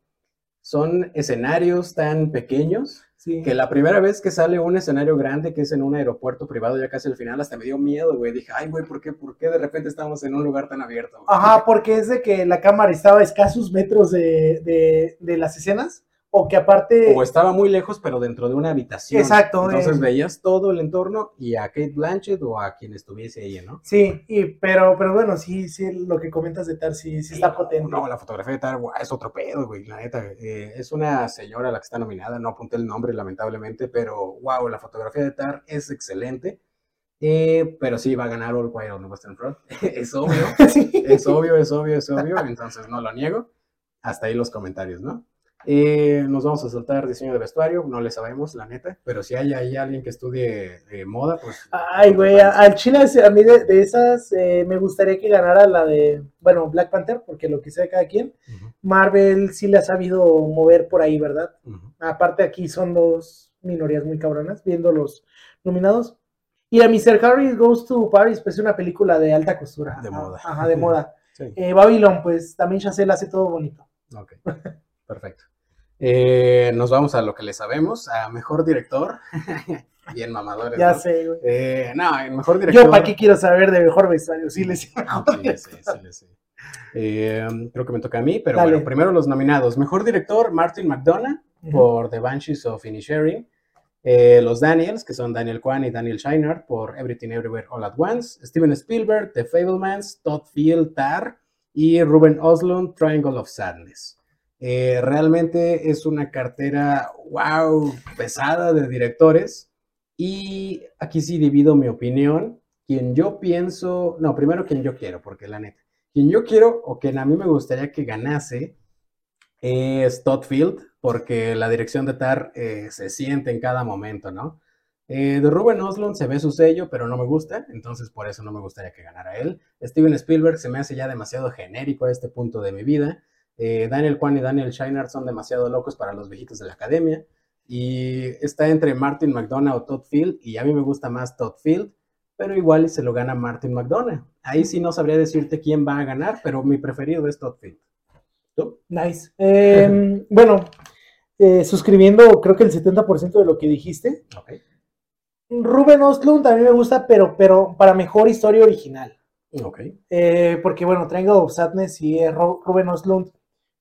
son escenarios tan pequeños Sí. que la primera vez que sale un escenario grande que es en un aeropuerto privado ya casi al final hasta me dio miedo, güey. Dije, ay, güey, ¿por qué, ¿por qué de repente estamos en un lugar tan abierto? güey?" Ajá, porque es de que la cámara estaba a escasos metros de, de, de las escenas, o que aparte. O estaba muy lejos, pero dentro de una habitación. Exacto, Entonces eh. veías todo el entorno y a Kate Blanchett o a quien estuviese ella, ¿no? Sí, y, pero, pero bueno, sí, sí, lo que comentas de Tar, sí, sí está no, potente. No, la fotografía de Tar guau, es otro pedo, güey, la neta. Eh, es una señora la que está nominada, no apunté el nombre, lamentablemente, pero wow, la fotografía de Tar es excelente. Eh, pero sí, va a ganar All Quiet on the Western Front. es obvio, Sí. es obvio, es obvio, es obvio, entonces no lo niego. Hasta ahí los comentarios, ¿no? Eh, nos vamos a saltar diseño de vestuario, no le sabemos, la neta, pero si hay ahí alguien que estudie eh, moda, pues... Ay, güey, al chile a mí de, de esas eh, me gustaría que ganara la de, bueno, Black Panther, porque lo que sea cada quien. Marvel sí le ha sabido mover por ahí, ¿verdad? Aparte aquí son dos minorías muy cabronas, viendo los nominados. Y a Mr. Harry Goes to Paris, pues es una película de alta costura. De moda. Ajá, de moda. Sí, Eh, Babylon, pues también Chazelle hace todo bonito. ok, perfecto. Eh, nos vamos a lo que le sabemos, a mejor director. Bien mamadores. Ya ¿no? sé, güey. Eh, no, el mejor director... Yo, ¿para qué quiero saber de mejor vestuario? Sí, le sé, sí, le sé. Eh, creo que me toca a mí, pero Dale. bueno, primero los nominados. Mejor director, Martin McDonough, por The Banshees of Inisherin. Eh, los Daniels, que son Daniel Kwan y Daniel Scheinert, por Everything Everywhere All at Once. Steven Spielberg, The Fablemans, Todd Field, Tar. Y Ruben Oslund, Triangle of Sadness. Eh, realmente es una cartera, wow, pesada de directores. Y aquí sí divido mi opinión. Quien yo pienso, no, primero quien yo quiero, porque la neta, quien yo quiero o quien a mí me gustaría que ganase es Todd Field, porque la dirección de Tar eh, se siente en cada momento, ¿no? Eh, de Ruben Oslund se ve su sello, pero no me gusta, entonces por eso no me gustaría que ganara él. Steven Spielberg se me hace ya demasiado genérico a este punto de mi vida. Eh, Daniel Kwan y Daniel Scheinert son demasiado locos para los viejitos de la academia. Y está entre Martin McDonough o Todd Field, y a mí me gusta más Todd Field, pero igual se lo gana Martin McDonough. Ahí sí no sabría decirte quién va a ganar, pero mi preferido es Todd Field. ¿Tú? Nice. Eh, bueno, eh, suscribiendo creo que el 70% de lo que dijiste. Okay. Ruben Ostlund a mí me gusta, pero, pero para mejor historia original. Ok. Eh, porque bueno, Triangle of Sadness y Ruben Ostlund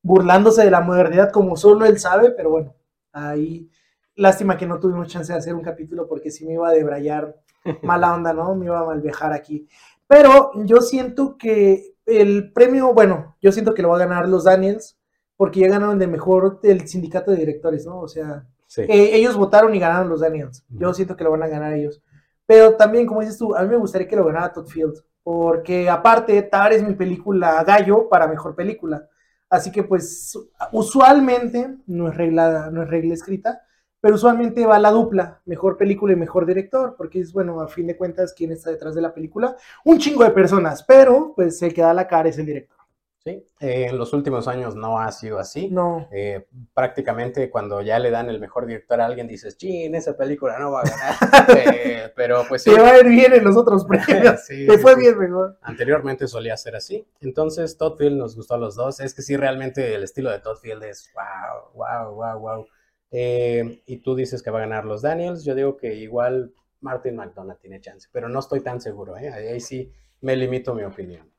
burlándose de la modernidad como solo él sabe, pero bueno, ahí lástima que no tuvimos chance de hacer un capítulo porque si me iba a debrayar mala onda, ¿no? Me iba a malvejar aquí. Pero yo siento que el premio, bueno, yo siento que lo va a ganar los Daniels porque ya ganaron de mejor el sindicato de directores, ¿no? O sea, eh, ellos votaron y ganaron los Daniels. Yo siento que lo van a ganar ellos. Pero también, como dices tú, a mí me gustaría que lo ganara Todd Field, porque aparte, Tar es mi película gallo para mejor película. Así que pues usualmente, no es regla, no es regla escrita, pero usualmente va la dupla, mejor película y mejor director, porque es bueno, a fin de cuentas, quién está detrás de la película, un chingo de personas, pero pues el que da la cara es el director. Sí, eh, en los últimos años no ha sido así. No. Eh, prácticamente cuando ya le dan el mejor director a alguien, dices, chin, esa película no va a ganar. Eh, pero pues sí. Te va a ir bien en los otros premios. Te fue bien mejor. Anteriormente solía ser así. Entonces, Todd Field nos gustó a los dos. Es que sí, realmente el estilo de Todd Field es wow, wow, wow, wow. y tú dices que va a ganar los Daniels. Yo digo que igual Martin McDonough tiene chance, pero no estoy tan seguro. Ahí sí me limito mi opinión.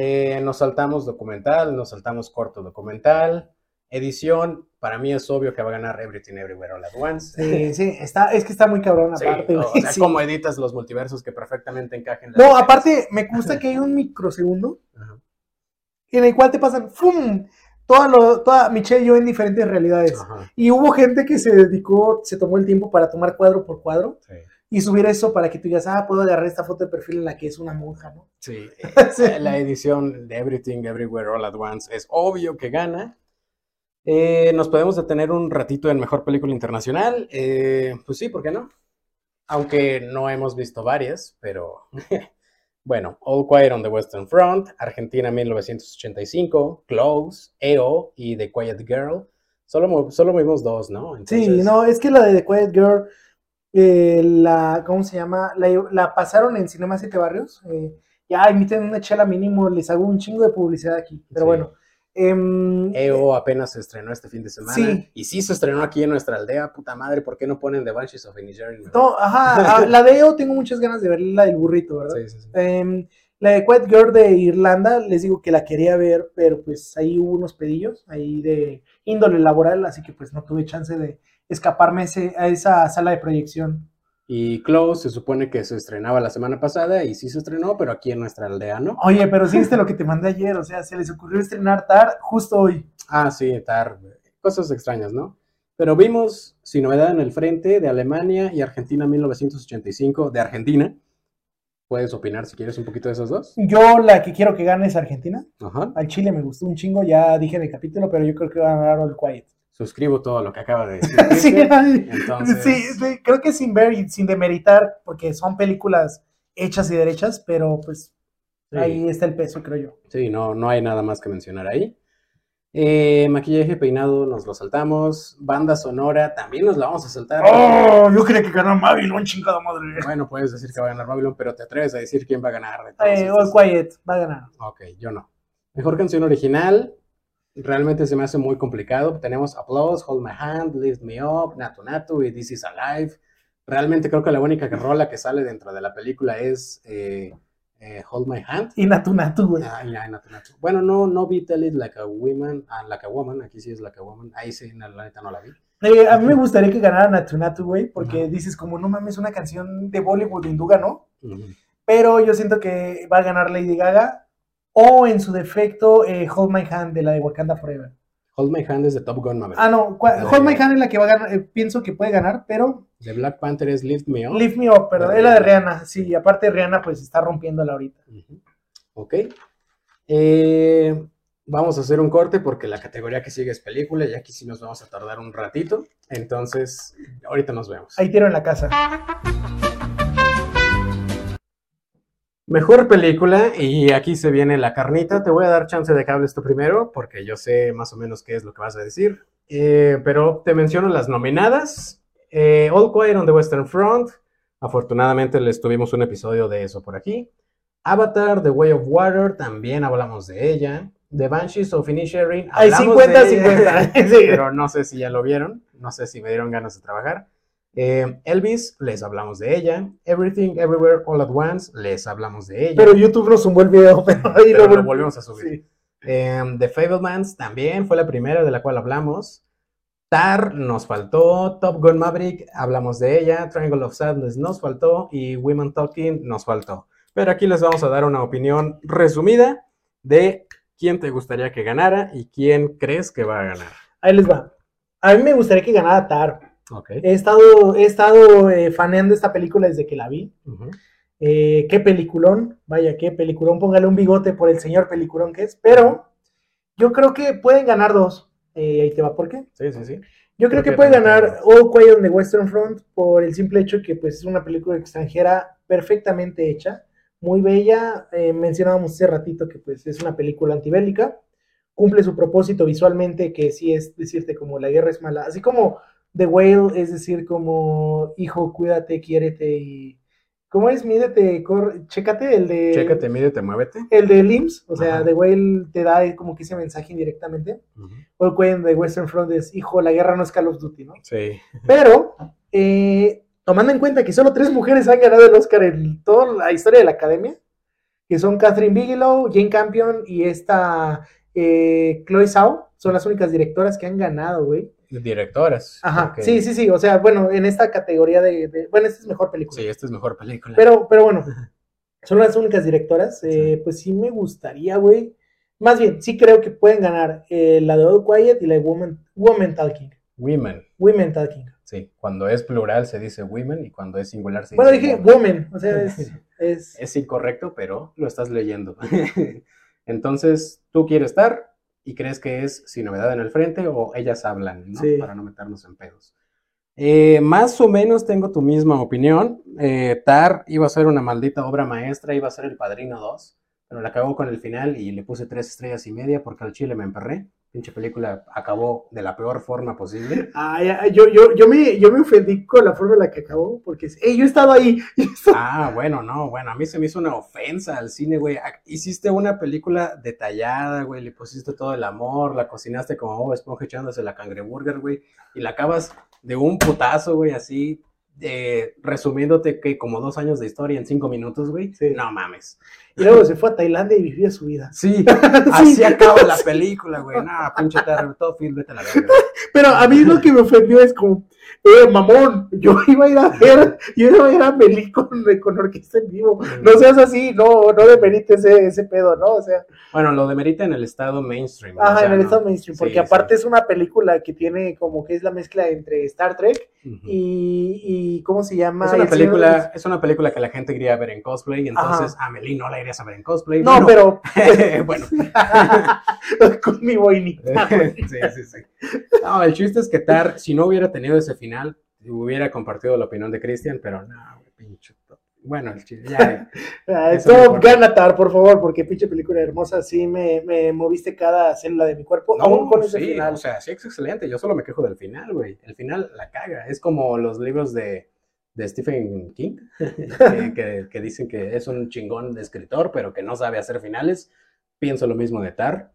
Eh, nos saltamos documental, nos saltamos corto documental. Edición, para mí es obvio que va a ganar Everything Everywhere All at Once. Sí, sí, está, es que está muy cabrón aparte. o sea, como editas los multiversos que perfectamente encajen. No, aparte, me gusta que hay un microsegundo en el cual te pasan ¡fum! Toda, lo, toda Michelle y yo en diferentes realidades. Y hubo gente que se dedicó, se tomó el tiempo para tomar cuadro por cuadro. Sí y subir eso para que tú digas, ah, puedo agarrar esta foto de perfil en la que es una monja, ¿no? Sí, la edición de Everything Everywhere All at Once es obvio que gana. Eh, nos podemos detener un ratito en Mejor Película Internacional. Eh, pues sí, ¿por qué no? Aunque no hemos visto varias, pero bueno, All Quiet on the Western Front, Argentina 1985, Close, EO y The Quiet Girl. Solo, solo vimos dos, ¿no? Sí, no, es que la de The Quiet Girl eh, la, ¿cómo se llama? La, pasaron en Cinema Siete Barrios. Eh, ya emiten una chela mínimo, les hago un chingo de publicidad aquí. Pero bueno. EO em, e apenas se estrenó este fin de semana. Sí. Y sí se estrenó aquí en nuestra aldea, puta madre, ¿por qué no ponen The Banshees of Inisherin? No, ajá, la de EO tengo muchas ganas de ver, la del burrito, ¿verdad? Sí, sí, sí. Em, la de Quiet Girl de Irlanda, les digo que la quería ver, pero pues ahí hubo unos pedillos, ahí de índole laboral, así que pues no tuve chance de, escaparme a esa sala de proyección. Y Close se supone que se estrenaba la semana pasada y sí se estrenó, pero aquí en nuestra aldea, ¿no? Oye, pero sí viste lo que te mandé ayer, o sea, se les ocurrió estrenar TAR justo hoy. Ah, sí, TAR, cosas extrañas, ¿no? Pero vimos Sin Novedad en el Frente de Alemania y Argentina 1985 de Argentina. ¿Puedes opinar si quieres un poquito de esos dos? Yo la que quiero que gane es Argentina. Ajá. Al Chile me gustó un chingo, ya dije en el capítulo, pero yo creo que va a ganar All Quiet suscribo todo lo que acaba de decir. sí, sí, creo que sin ver y sin demeritar, porque son películas hechas y derechas, pero pues ahí está el peso, creo yo. Sí, no, no hay nada más que mencionar ahí. Eh, maquillaje, peinado, nos lo saltamos. Banda sonora, también nos la vamos a saltar. ¡Oh! Yo creía que ganó Babylon, chingada madre. Bueno, puedes decir que va a ganar Babylon, pero te atreves a decir quién va a ganar. Eh, All Quiet, va a ganar. Ok, yo no. Mejor canción original, realmente se me hace muy complicado. Tenemos Applause, Hold My Hand, Lift Me Up, Natu Natu y This Is Alive. Realmente creo que la única rola que sale dentro de la película es eh, eh, Hold My Hand. Y Natu Natu, güey. Ah, Natu Natu. Bueno, no, no vi Tell It Like a Woman, ah, Like a Woman, aquí sí es Like a Woman. Ahí sí, la neta no la vi. Eh, a mí me gustaría que ganara Natu Natu, güey, porque dices como, no mames, una canción de Bollywood hindú ganó. Pero yo siento que va a ganar Lady Gaga o en su defecto, eh, Hold My Hand de la de Wakanda Forever. Hold My Hand es de Top Gun Maverick. Ah, no, Hold My Hand es la que va a ganar, eh, pienso que puede ganar, pero... De Black Panther es Lift Me Up. Lift Me Up, pero es la de Rihanna, sí, y aparte Rihanna pues está rompiéndola ahorita. Ok. Eh, vamos a hacer un corte porque la categoría que sigue es película y aquí sí nos vamos a tardar un ratito. Entonces, ahorita nos vemos. Ahí tiro en la casa. Mejor película, y aquí se viene la carnita. Te voy a dar chance de que hables tú primero, porque yo sé más o menos qué es lo que vas a decir. Eh, pero te menciono las nominadas. Eh, All Quiet on the Western Front. Afortunadamente les tuvimos un episodio de eso por aquí. Avatar, The Way of Water, también hablamos de ella. The Banshees of Inisherin. Hay 50-50. Pero no sé si ya lo vieron. No sé si me dieron ganas de trabajar. Eh, Elvis, les hablamos de ella. Everything, Everywhere, All at Once, les hablamos de ella. Pero YouTube nos sumó el video, pero ahí lo, volvemos a subir. The eh, Fablemans también fue la primera de la cual hablamos. Tar nos faltó, Top Gun Maverick, hablamos de ella, Triangle of Sadness nos faltó y Women Talking nos faltó. Pero aquí les vamos a dar una opinión resumida de quién te gustaría que ganara y quién crees que va a ganar. Ahí les va. A mí me gustaría que ganara Tar. He estado, he estado eh, faneando esta película desde que la vi. Eh, qué peliculón, vaya, qué peliculón. Póngale un bigote por el señor peliculón que es. Pero yo creo que pueden ganar dos. Eh, ahí te va, ¿por qué? Sí, sí, sí. Yo creo, que, puede ganar All Quiet on the Western Front por el simple hecho que pues, es una película extranjera perfectamente hecha, muy bella. mencionábamos hace ratito que pues, es una película antibélica. Cumple su propósito visualmente, que sí es decirte como la guerra es mala. Así como The Whale es decir, como, hijo, cuídate, quiérete y... ¿Cómo es? Mídete, corre, chécate, el de... Chécate, mídete, muévete. El de LIMS, o sea, The Whale te da como que ese mensaje indirectamente. O el de Western Front es, hijo, la guerra no es Call of Duty, ¿no? Sí. Pero, eh, tomando en cuenta que solo tres mujeres han ganado el Oscar en toda la historia de la academia, que son Catherine Bigelow, Jane Campion y esta eh, Chloe Zhao, son las únicas directoras que han ganado, güey directoras. Ajá, sí, sí, sí, o sea, bueno, en esta categoría de, bueno, esta es mejor película. Sí, esta es mejor película. Pero, pero bueno, son las únicas directoras, eh, pues sí me gustaría, güey. Más bien, sí creo que pueden ganar eh, la de All Quiet y la de Woman, Woman Talking. Women. Women Talking. Sí, cuando es plural se dice women y cuando es singular se dice Bueno, dije woman, o sea, es, es... es incorrecto, pero lo estás leyendo. Entonces, tú quieres estar, y crees que es sin novedad en el frente o ellas hablan, ¿no? Para no meternos en pedos. Eh, más o menos tengo tu misma opinión. Eh, Tar iba a ser una maldita obra maestra, iba a ser el Padrino 2, pero la acabó con el final y le puse tres estrellas y media porque al chile me emperré pinche película acabó de la peor forma posible. yo, yo, yo, me, yo me ofendí con la forma en la que acabó, porque hey, yo he estado ahí. Ah, bueno, no, bueno, a mí se me hizo una ofensa al cine, güey. Ah, hiciste una película detallada, güey, le pusiste todo el amor, la cocinaste como Bob Esponja echándose la cangreburger, güey, y la acabas de un putazo, güey, así, eh, resumiéndote que como dos años de historia en cinco minutos, güey. No mames. Y luego se fue a Tailandia y vivía su vida. Sí, así acaba la película, güey. No, pinche todo film, vete a la verga. Pero a mí lo que me ofendió es como, eh, mamón, yo iba a ir a ver, yo iba a ir a Melí con, con orquesta en vivo. No seas así, no, no demerite ese, ese pedo, ¿no? O sea. Bueno, lo demerita en el estado mainstream. Ajá, en el estado mainstream, porque aparte es una película que tiene como que es la mezcla entre Star Trek y, y, ¿cómo se llama? Es una película, es una película que la gente quería ver en cosplay, entonces a Melí no la ver en cosplay. No, pero. bueno. con mi boinita. sí, sí, sí. No, el chiste es que Tar, si no hubiera tenido ese final, hubiera compartido la opinión de Christian, pero no, pinche. Bueno, el chiste, ya. Top gana Tar, por favor, porque pinche película hermosa, sí me, me moviste cada célula de mi cuerpo, aún con ese final. O sea, sí es excelente, yo solo me quejo del final, güey. El final la caga, es como los libros de, de Stephen King, que, dicen que es un chingón de escritor, pero que no sabe hacer finales. Pienso lo mismo de Tar.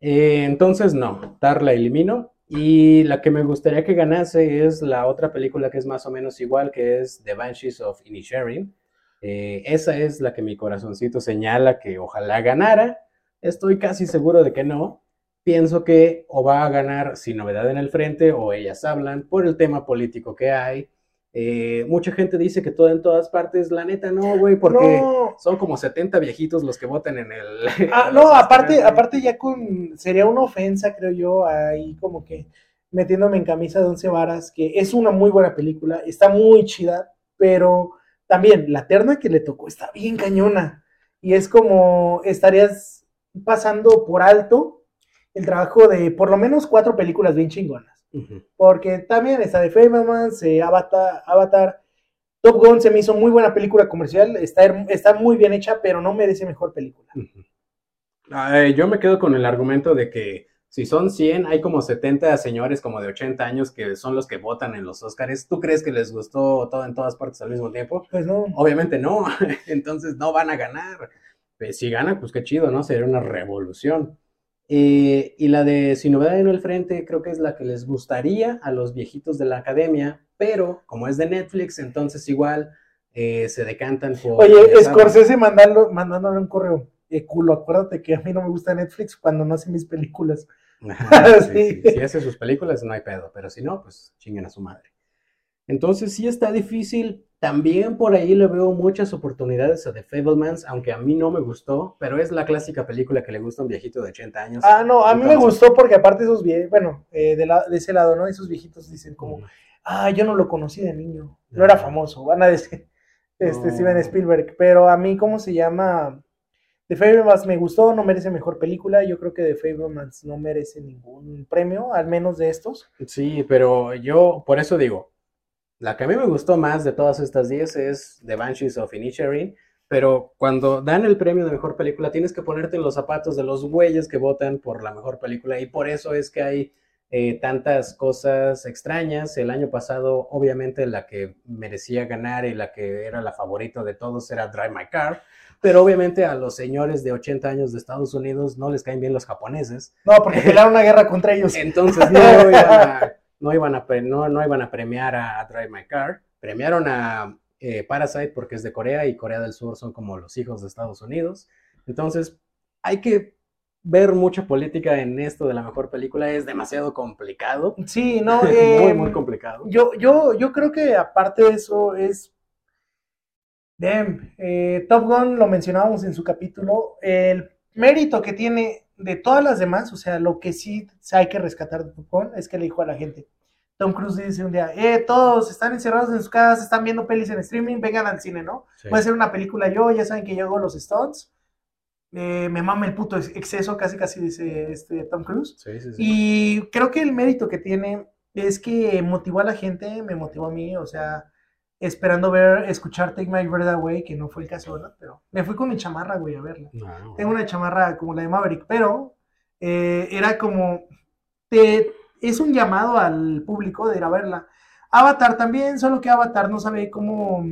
Eh, entonces, no, Tar la elimino. Y la que me gustaría que ganase es la otra película que es más o menos igual, que es The Banshees of Inisherin. Eh, esa es la que mi corazoncito señala que ojalá ganara. Estoy casi seguro de que no. Pienso que o va a ganar sin novedad en el frente o ellas hablan por el tema político que hay. Eh, mucha gente dice que todo en todas partes, la neta no, güey, porque son como 70 viejitos los que votan en el... Ah, no, aparte, aparte ya con, sería una ofensa, creo yo, ahí como que metiéndome en camisa de once varas, que es una muy buena película, está muy chida, pero también la terna que le tocó está bien cañona, y es como estarías pasando por alto el trabajo de por lo menos cuatro películas bien chingonas. Porque también está de Fablemans, Avatar, Avatar, Top Gun se me hizo muy buena película comercial, está, está muy bien hecha, pero no merece mejor película. yo me quedo con el argumento de que si son 100, hay como 70 señores como de 80 años que son los que votan en los Oscars. ¿Tú crees que les gustó todo en todas partes al mismo tiempo? Pues no. Obviamente no, entonces no van a ganar. Pues si ganan, pues qué chido, ¿no? Sería una revolución. Eh, y la de Sin Novedad en el Frente creo que es la que les gustaría a los viejitos de la academia, pero como es de Netflix, entonces igual eh, se decantan por... Oye, Scorsese mandando, mandándole un correo. Eh, culo, acuérdate que a mí no me gusta Netflix cuando no hace mis películas. Si hace sus películas no hay pedo, pero si no, pues chinguen a su madre. Entonces sí está difícil. También por ahí le veo muchas oportunidades a The Fablemans, aunque a mí no me gustó, pero es la clásica película que le gusta a un viejito de 80 años. Ah, no, a mí me gustó porque aparte esos viejos, bueno, eh, de, de, ese lado, ¿no? Esos viejitos dicen como, ah, yo no lo conocí de niño, no, era famoso, van a decir, este, Steven Spielberg, pero a mí, ¿cómo se llama? The Fablemans me gustó, no merece mejor película. Yo creo que The Fablemans no merece ningún premio, al menos de estos. Sí, pero yo por eso digo, la que a mí me gustó más de todas estas 10 es The Banshees of Inisherin, pero cuando dan el premio de mejor película tienes que ponerte en los zapatos de los güeyes que votan por la mejor película y por eso es que hay eh, tantas cosas extrañas. El año pasado, obviamente, la que merecía ganar y la que era la favorita de todos era Drive My Car, pero obviamente a los señores de 80 años de Estados Unidos no les caen bien los japoneses. No, porque pelearon una guerra contra ellos. Entonces no iban a no iban a, no, iban a premiar a, Drive My Car, premiaron a eh, Parasite porque es de Corea y Corea del Sur son como los hijos de Estados Unidos. Entonces, hay que ver mucha política en esto de la mejor película es demasiado complicado. Sí, no, muy, eh, muy complicado. Yo, yo, yo creo que aparte de eso es... Damn, eh, Top Gun lo mencionábamos en su capítulo, el mérito que tiene de todas las demás, o sea, lo que sí hay que rescatar de Gun es que le dijo a la gente, Tom Cruise dice un día, eh, todos están encerrados en sus casas, están viendo pelis en streaming, vengan al cine, ¿no? Puede ser una película yo, ya saben que yo hago los stunts, eh, me mama el puto exceso, casi casi dice este Tom Cruise. Sí, sí, y creo que el mérito que tiene es que motivó a la gente, me motivó a mí, o sea, esperando ver, escuchar Take My Breath Away, que no fue el caso, ¿no? Pero me fui con mi chamarra, güey, a verla. Tengo una chamarra como la de Maverick, pero eh, era como, te, es un llamado al público de ir a verla. Avatar también, solo que Avatar no sabe cómo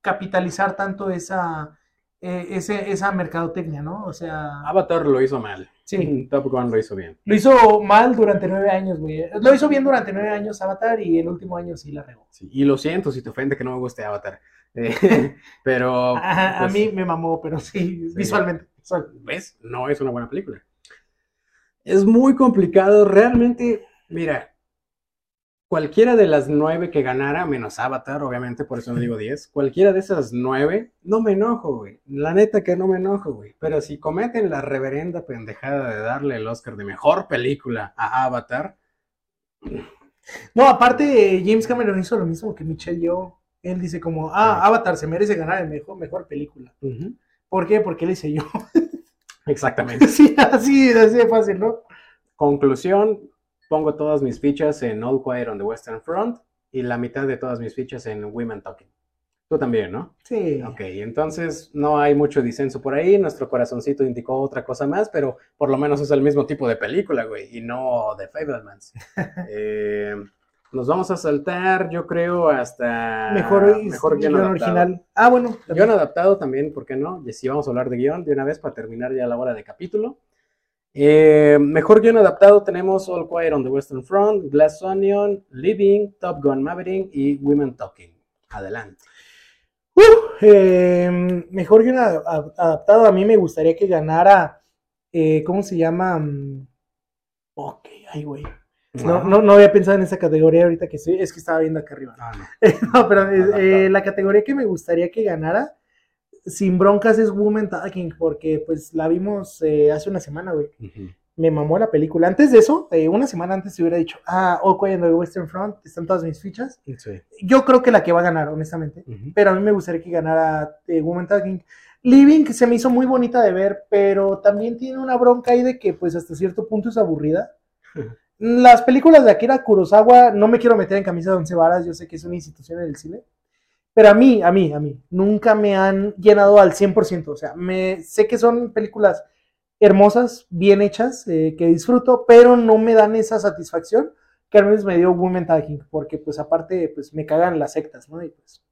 capitalizar tanto esa, eh, esa mercadotecnia, ¿no? O sea... Avatar lo hizo mal. Sí. Top Gun lo hizo bien. Lo hizo mal durante nueve años, güey. Lo hizo bien durante nueve años Avatar y el último año sí la regó. Sí, y lo siento si te ofende que no me guste Avatar. Eh, pero... a, pues mí me mamó, pero sí, visualmente. ¿Ves? No es una buena película. Es muy complicado, realmente Mira, cualquiera de las nueve que ganara, menos Avatar, obviamente, por eso no digo diez, cualquiera de esas nueve, no me enojo, güey. La neta que no me enojo, güey. Pero si cometen la reverenda pendejada de darle el Oscar de mejor película a Avatar. No, aparte, James Cameron hizo lo mismo que Michelle Yeoh. Él dice como, ah, Avatar se merece ganar el mejor, mejor película. ¿Por qué? Porque él hice yo. Exactamente. sí, así, así de fácil, ¿no? Conclusión, pongo todas mis fichas en All Quiet on the Western Front y la mitad de todas mis fichas en Women Talking. Tú también, ¿no? Sí. Ok, entonces no hay mucho disenso por ahí. Nuestro corazoncito indicó otra cosa más, pero por lo menos es el mismo tipo de película, güey, y no de Fablemans. eh, nos vamos a saltar, yo creo, hasta mejor, mejor guion, original. Ah, bueno. Guión adaptado también, ¿por qué no? Y si vamos a hablar de guion de una vez para terminar ya la hora de capítulo. Eh, mejor guion adaptado tenemos All Quiet on the Western Front, Glass Onion, Living, Top Gun Maverick y Women Talking. Adelante. Uh, em, mejor guion adaptado, a mí me gustaría que ganara, eh, ¿cómo se llama? Mm, ok, ay, güey. No, no, no, había pensado en esa categoría ahorita que estoy, es que estaba viendo acá arriba. Ah, no. pero eh, la categoría que me gustaría que ganara sin broncas es Woman Talking, porque pues la vimos eh, hace una semana, güey. Me mamó la película. Antes de eso, eh, una semana antes se hubiera dicho, ah, ok, en el Western Front están todas mis fichas. Yo creo que la que va a ganar, honestamente. Pero a mí me gustaría que ganara eh, Woman Talking. Living, que se me hizo muy bonita de ver, pero también tiene una bronca ahí de que pues hasta cierto punto es aburrida. Las películas de Akira Kurosawa, no me quiero meter en camisa de once varas, yo sé que es una institución en el cine, pero a mí, a mí, a mí, nunca me han llenado al 100%. O sea, me, sé que son películas hermosas, bien hechas, eh, que disfruto, pero no me dan esa satisfacción que al menos me dio Women Talking, porque pues aparte, pues me cagan las sectas, ¿no? Y pues...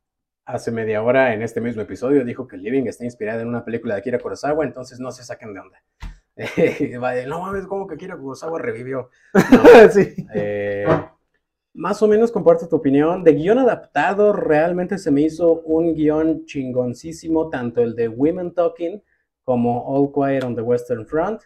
Hace media hora en este mismo episodio dijo que Living está inspirada en una película de Akira Kurosawa, entonces no se saquen de onda. no mames, como que Kira Kurosawa revivió. sí. Eh, más o menos comparto tu opinión. De guion adaptado, realmente se me hizo un guion chingoncísimo, tanto el de Women Talking como All Quiet on the Western Front.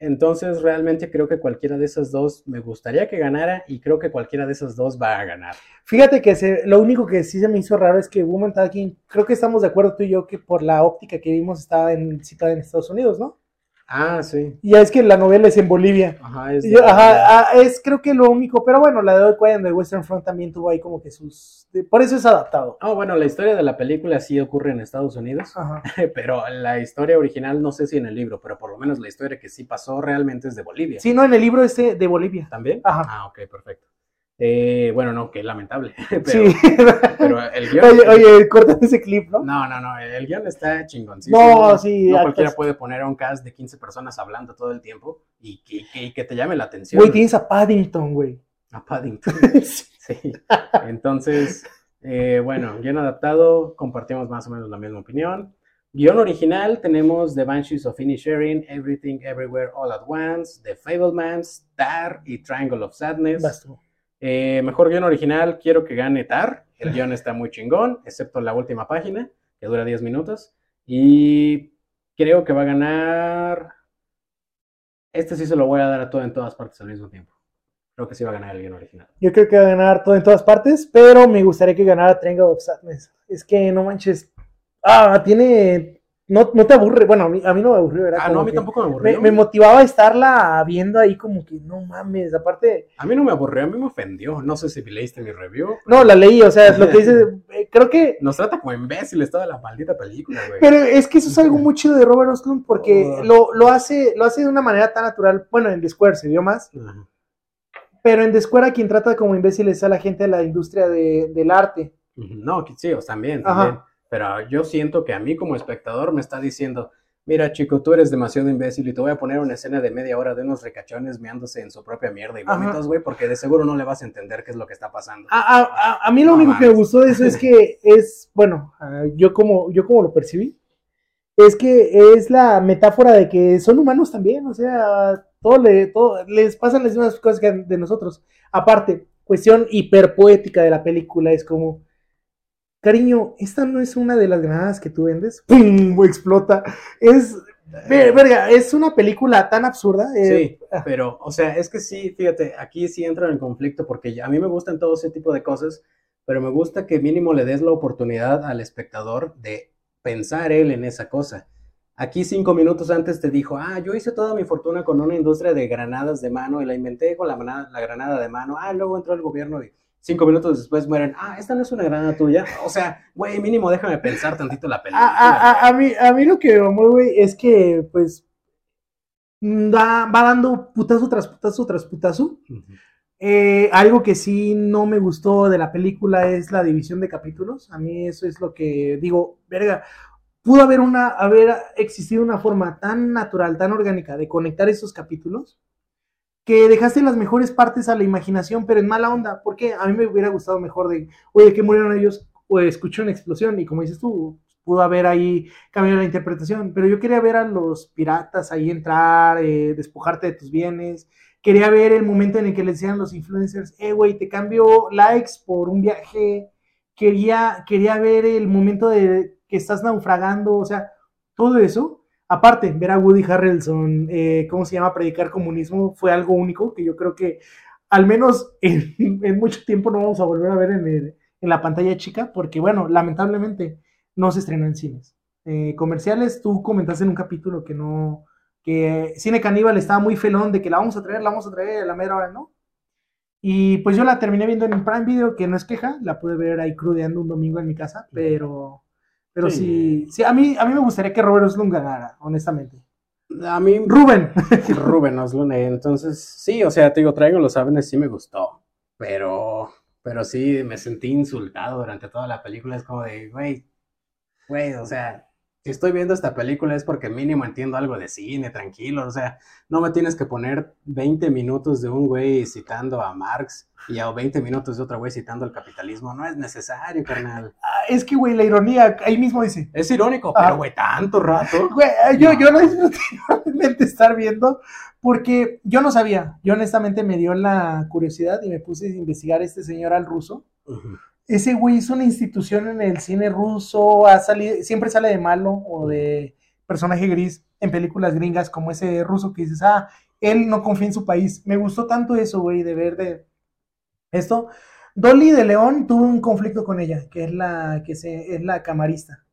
Entonces, realmente creo que cualquiera de esas dos me gustaría que ganara y creo que cualquiera de esas dos va a ganar. Fíjate que lo único que sí se me hizo raro es que Woman Talking, creo que estamos de acuerdo tú y yo que por la óptica que vimos estaba en, citada en Estados Unidos, ¿no? Ah, sí. Y es que la novela es en Bolivia. Ajá, es, ajá, ah, es creo que lo único, pero bueno, la de All Quiet de Western Front también tuvo ahí como que sus... Por eso es adaptado. Ah, bueno, la historia de la película sí ocurre en Estados Unidos, Ajá. pero la historia original no sé si en el libro, pero por lo menos la historia que sí pasó realmente es de Bolivia. Sí, no, en el libro es de Bolivia. ¿También? Ajá. Ah, ok, perfecto. Eh, bueno, no, que lamentable. Pero, sí. pero el guion. Oye, oye, corta ese clip, ¿no? No, no, no. El guion está chingoncísimo. No, sí. No cualquiera puede poner a un cast de 15 personas hablando todo el tiempo y que, que te llame la atención. Güey, tienes a Paddington, güey. A Paddington. sí. Entonces, eh, bueno, guion adaptado, compartimos más o menos la misma opinión. Guión original tenemos The Banshees of Sharing, Everything Everywhere All at Once, The Fablemans, Tar y Triangle of Sadness. Eh, mejor guion original, quiero que gane Tar. El guion está muy chingón, excepto la última página, que dura 10 minutos. Y creo que va a ganar. Este sí se lo voy a dar a todo en todas partes al mismo tiempo. Creo que sí va a ganar el guion original. Yo creo que va a ganar todo en todas partes, pero me gustaría que ganara Triangle of Sadness. Es que no manches. Ah, tiene no, no te aburre, bueno, a mí, a mí no me aburrió, ¿verdad? Ah, no, a mí tampoco me aburrió. Me, motivaba a estarla viendo ahí como que, no mames, aparte... A mí no me aburrió, a mí me ofendió, no sé si leíste mi review. No, la leí, o sea, lo que dices, eh, creo que... Nos trata como imbéciles toda la maldita película, güey. Pero es que eso es algo muy chido de Robert Ostlund porque oh. lo, lo, hace, lo hace de una manera tan natural, bueno, en The Square se vio más, pero en The Square a quien trata como imbéciles a la gente de la industria de, del arte. No, sí, también, también. Pero yo siento que a mí como espectador me está diciendo, mira chico, tú eres demasiado imbécil y te voy a poner una escena de media hora de unos recachones meándose en su propia mierda y vómitos, güey, porque de seguro no le vas a entender qué es lo que está pasando. A, mí lo único que me gustó de eso es que es, bueno, yo como, yo como lo percibí, es que es la metáfora de que son humanos también, o sea, todo, le, todo les pasan las mismas cosas que de nosotros. Aparte, cuestión hiperpoética de la película es como cariño, esta no es una de las granadas que tú vendes, ¡pum! explota. Es, verga, es una película tan absurda. Eh, sí, pero, o sea, es que sí, fíjate, aquí sí entra en el conflicto porque a mí me gustan todo ese tipo de cosas, pero me gusta que mínimo le des la oportunidad al espectador de pensar él en esa cosa. Aquí cinco minutos antes te dijo, ah, yo hice toda mi fortuna con una industria de granadas de mano y la inventé con la, la granada de mano. Ah, luego entró el gobierno y cinco minutos después mueren, ah, esta no es una granada tuya. O sea, güey, mínimo déjame pensar tantito la película. A, mí, a mí lo que me güey, es que, pues, va dando putazo tras putazo tras putazo. Eh, algo que sí no me gustó de la película es la división de capítulos. A mí eso es lo que digo, verga, pudo haber una, haber existido una forma tan natural, tan orgánica de conectar esos capítulos que dejaste las mejores partes a la imaginación, pero en mala onda, porque a mí me hubiera gustado mejor de, oye, que murieron ellos? O escuché una explosión y como dices tú, pudo haber ahí cambiado la interpretación, pero yo quería ver a los piratas ahí entrar, eh, despojarte de tus bienes, quería ver el momento en el que le decían los influencers, eh, güey, te cambio likes por un viaje, quería, quería ver el momento de que estás naufragando, o sea, todo eso Aparte, ver a Woody Harrelson, eh, ¿cómo se llama? Predicar comunismo fue algo único que yo creo que al menos en, mucho tiempo no vamos a volver a ver en, la pantalla chica, porque bueno, lamentablemente no se estrenó en cines. Eh, comerciales, tú comentaste en un capítulo que no, que Cine Caníbal estaba muy felón de que la vamos a traer, la vamos a traer a la media hora, ¿no? Y pues yo la terminé viendo en Prime Video, que no es queja, la pude ver ahí crudeando un domingo en mi casa, pero pero sí, sí, a, mí, a mí me gustaría que Robert Oslund ganara, honestamente. A mí. Rubén. Rubén Oslund, eh, entonces, sí, o sea, te digo, traigo los Sábenes, sí me gustó, pero, pero sí me sentí insultado durante toda la película. Es como de, güey, güey, o sea, si estoy viendo esta película es porque mínimo entiendo algo de cine, tranquilo, o sea, no me tienes que poner 20 minutos de un güey citando a Marx y a 20 minutos de otro güey citando el capitalismo, no es necesario, carnal. Ah, es que, güey, la ironía, ahí mismo dice. Es irónico, pero, güey, tanto rato. Güey, yo, no. yo no disfruté realmente estar viendo, porque yo no sabía, yo honestamente me dio la curiosidad y me puse a investigar a este señor al ruso ese güey es una institución en el cine ruso, ha salido, siempre sale de malo o de personaje gris en películas gringas como ese ruso que dices, ah, él no confía en su país. Me gustó tanto eso, güey, de ver de esto. Dolly de León tuvo un conflicto con ella, que es la que se, es la camarista.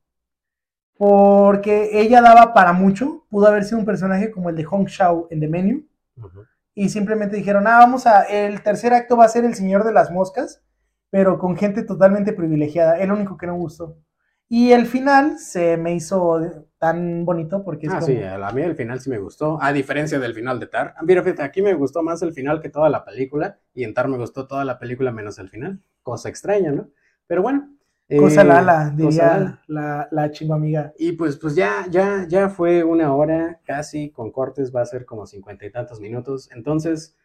Porque ella daba para mucho, pudo haber sido un personaje como el de Hong Shao en The Menu. Y simplemente dijeron, ah, vamos a, el tercer acto va a ser el Señor de las Moscas pero con gente totalmente privilegiada. El único que no gustó. Y el final se me hizo tan bonito porque es ah, sí, a mí el final sí me gustó, a diferencia del final de Tar. Mira, fíjate, aquí me gustó más el final que toda la película, y en Tar me gustó toda la película menos el final. Cosa extraña, ¿no? Pero bueno. Cosa eh, lala, diría la, la amiga. Y pues, pues ya, ya, ya fue una hora casi, con cortes va a ser como cincuenta y tantos minutos. Entonces,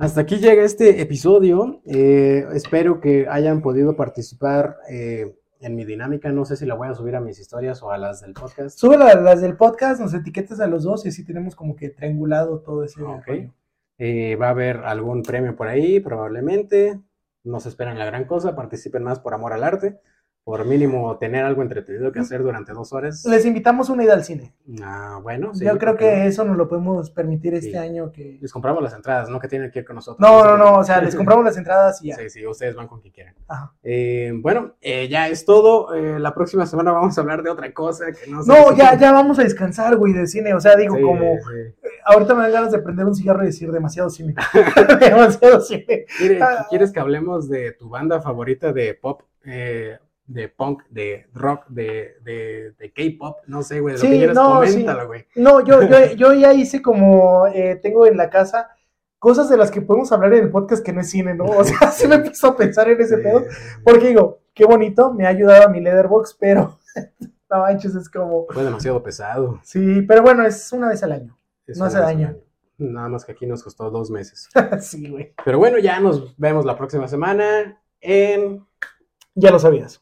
hasta aquí llega este episodio. Eh, espero que hayan podido participar eh, en mi dinámica. No sé si la voy a subir a mis historias o a las del podcast. Sube a las del podcast, nos etiquetas a los dos y así tenemos como que triangulado todo ese. Ok. Eh, va a haber algún premio por ahí, probablemente. No se esperan la gran cosa. Participen más por amor al arte por mínimo tener algo entretenido que hacer durante dos horas. Les invitamos una ida al cine. Ah, bueno. Sí, Yo creo que eso nos lo podemos permitir este año. que Les compramos las entradas, no que tienen que ir con nosotros. No, no, no, o sea, les compramos las entradas y ya. Sí, sí, ustedes van con quien quieran. Eh, bueno, eh, ya es todo. Eh, la próxima semana vamos a hablar de otra cosa que no No, ya, ya vamos a descansar, güey, de cine. O sea, digo, como... ahorita me dan ganas de prender un cigarro y decir demasiado cine. demasiado cine. ¿Quieres que hablemos de tu banda favorita de pop? De punk, de rock, de, de, de K-pop, no sé, güey, de lo que quieras, no, coméntalo, güey. No, yo, yo, yo ya hice como, eh, tengo en la casa cosas de las que podemos hablar en el podcast que no es cine, ¿no? O sea, sí me empezó a pensar en ese pedo, porque digo, qué bonito, me ha ayudado a mi Leatherbox, pero no manches, es como... Fue demasiado pesado. Sí, pero bueno, es una vez al año, no hace daño. Nada más que aquí nos costó dos meses. sí, güey. Pero bueno, ya nos vemos la próxima semana en ya lo sabías.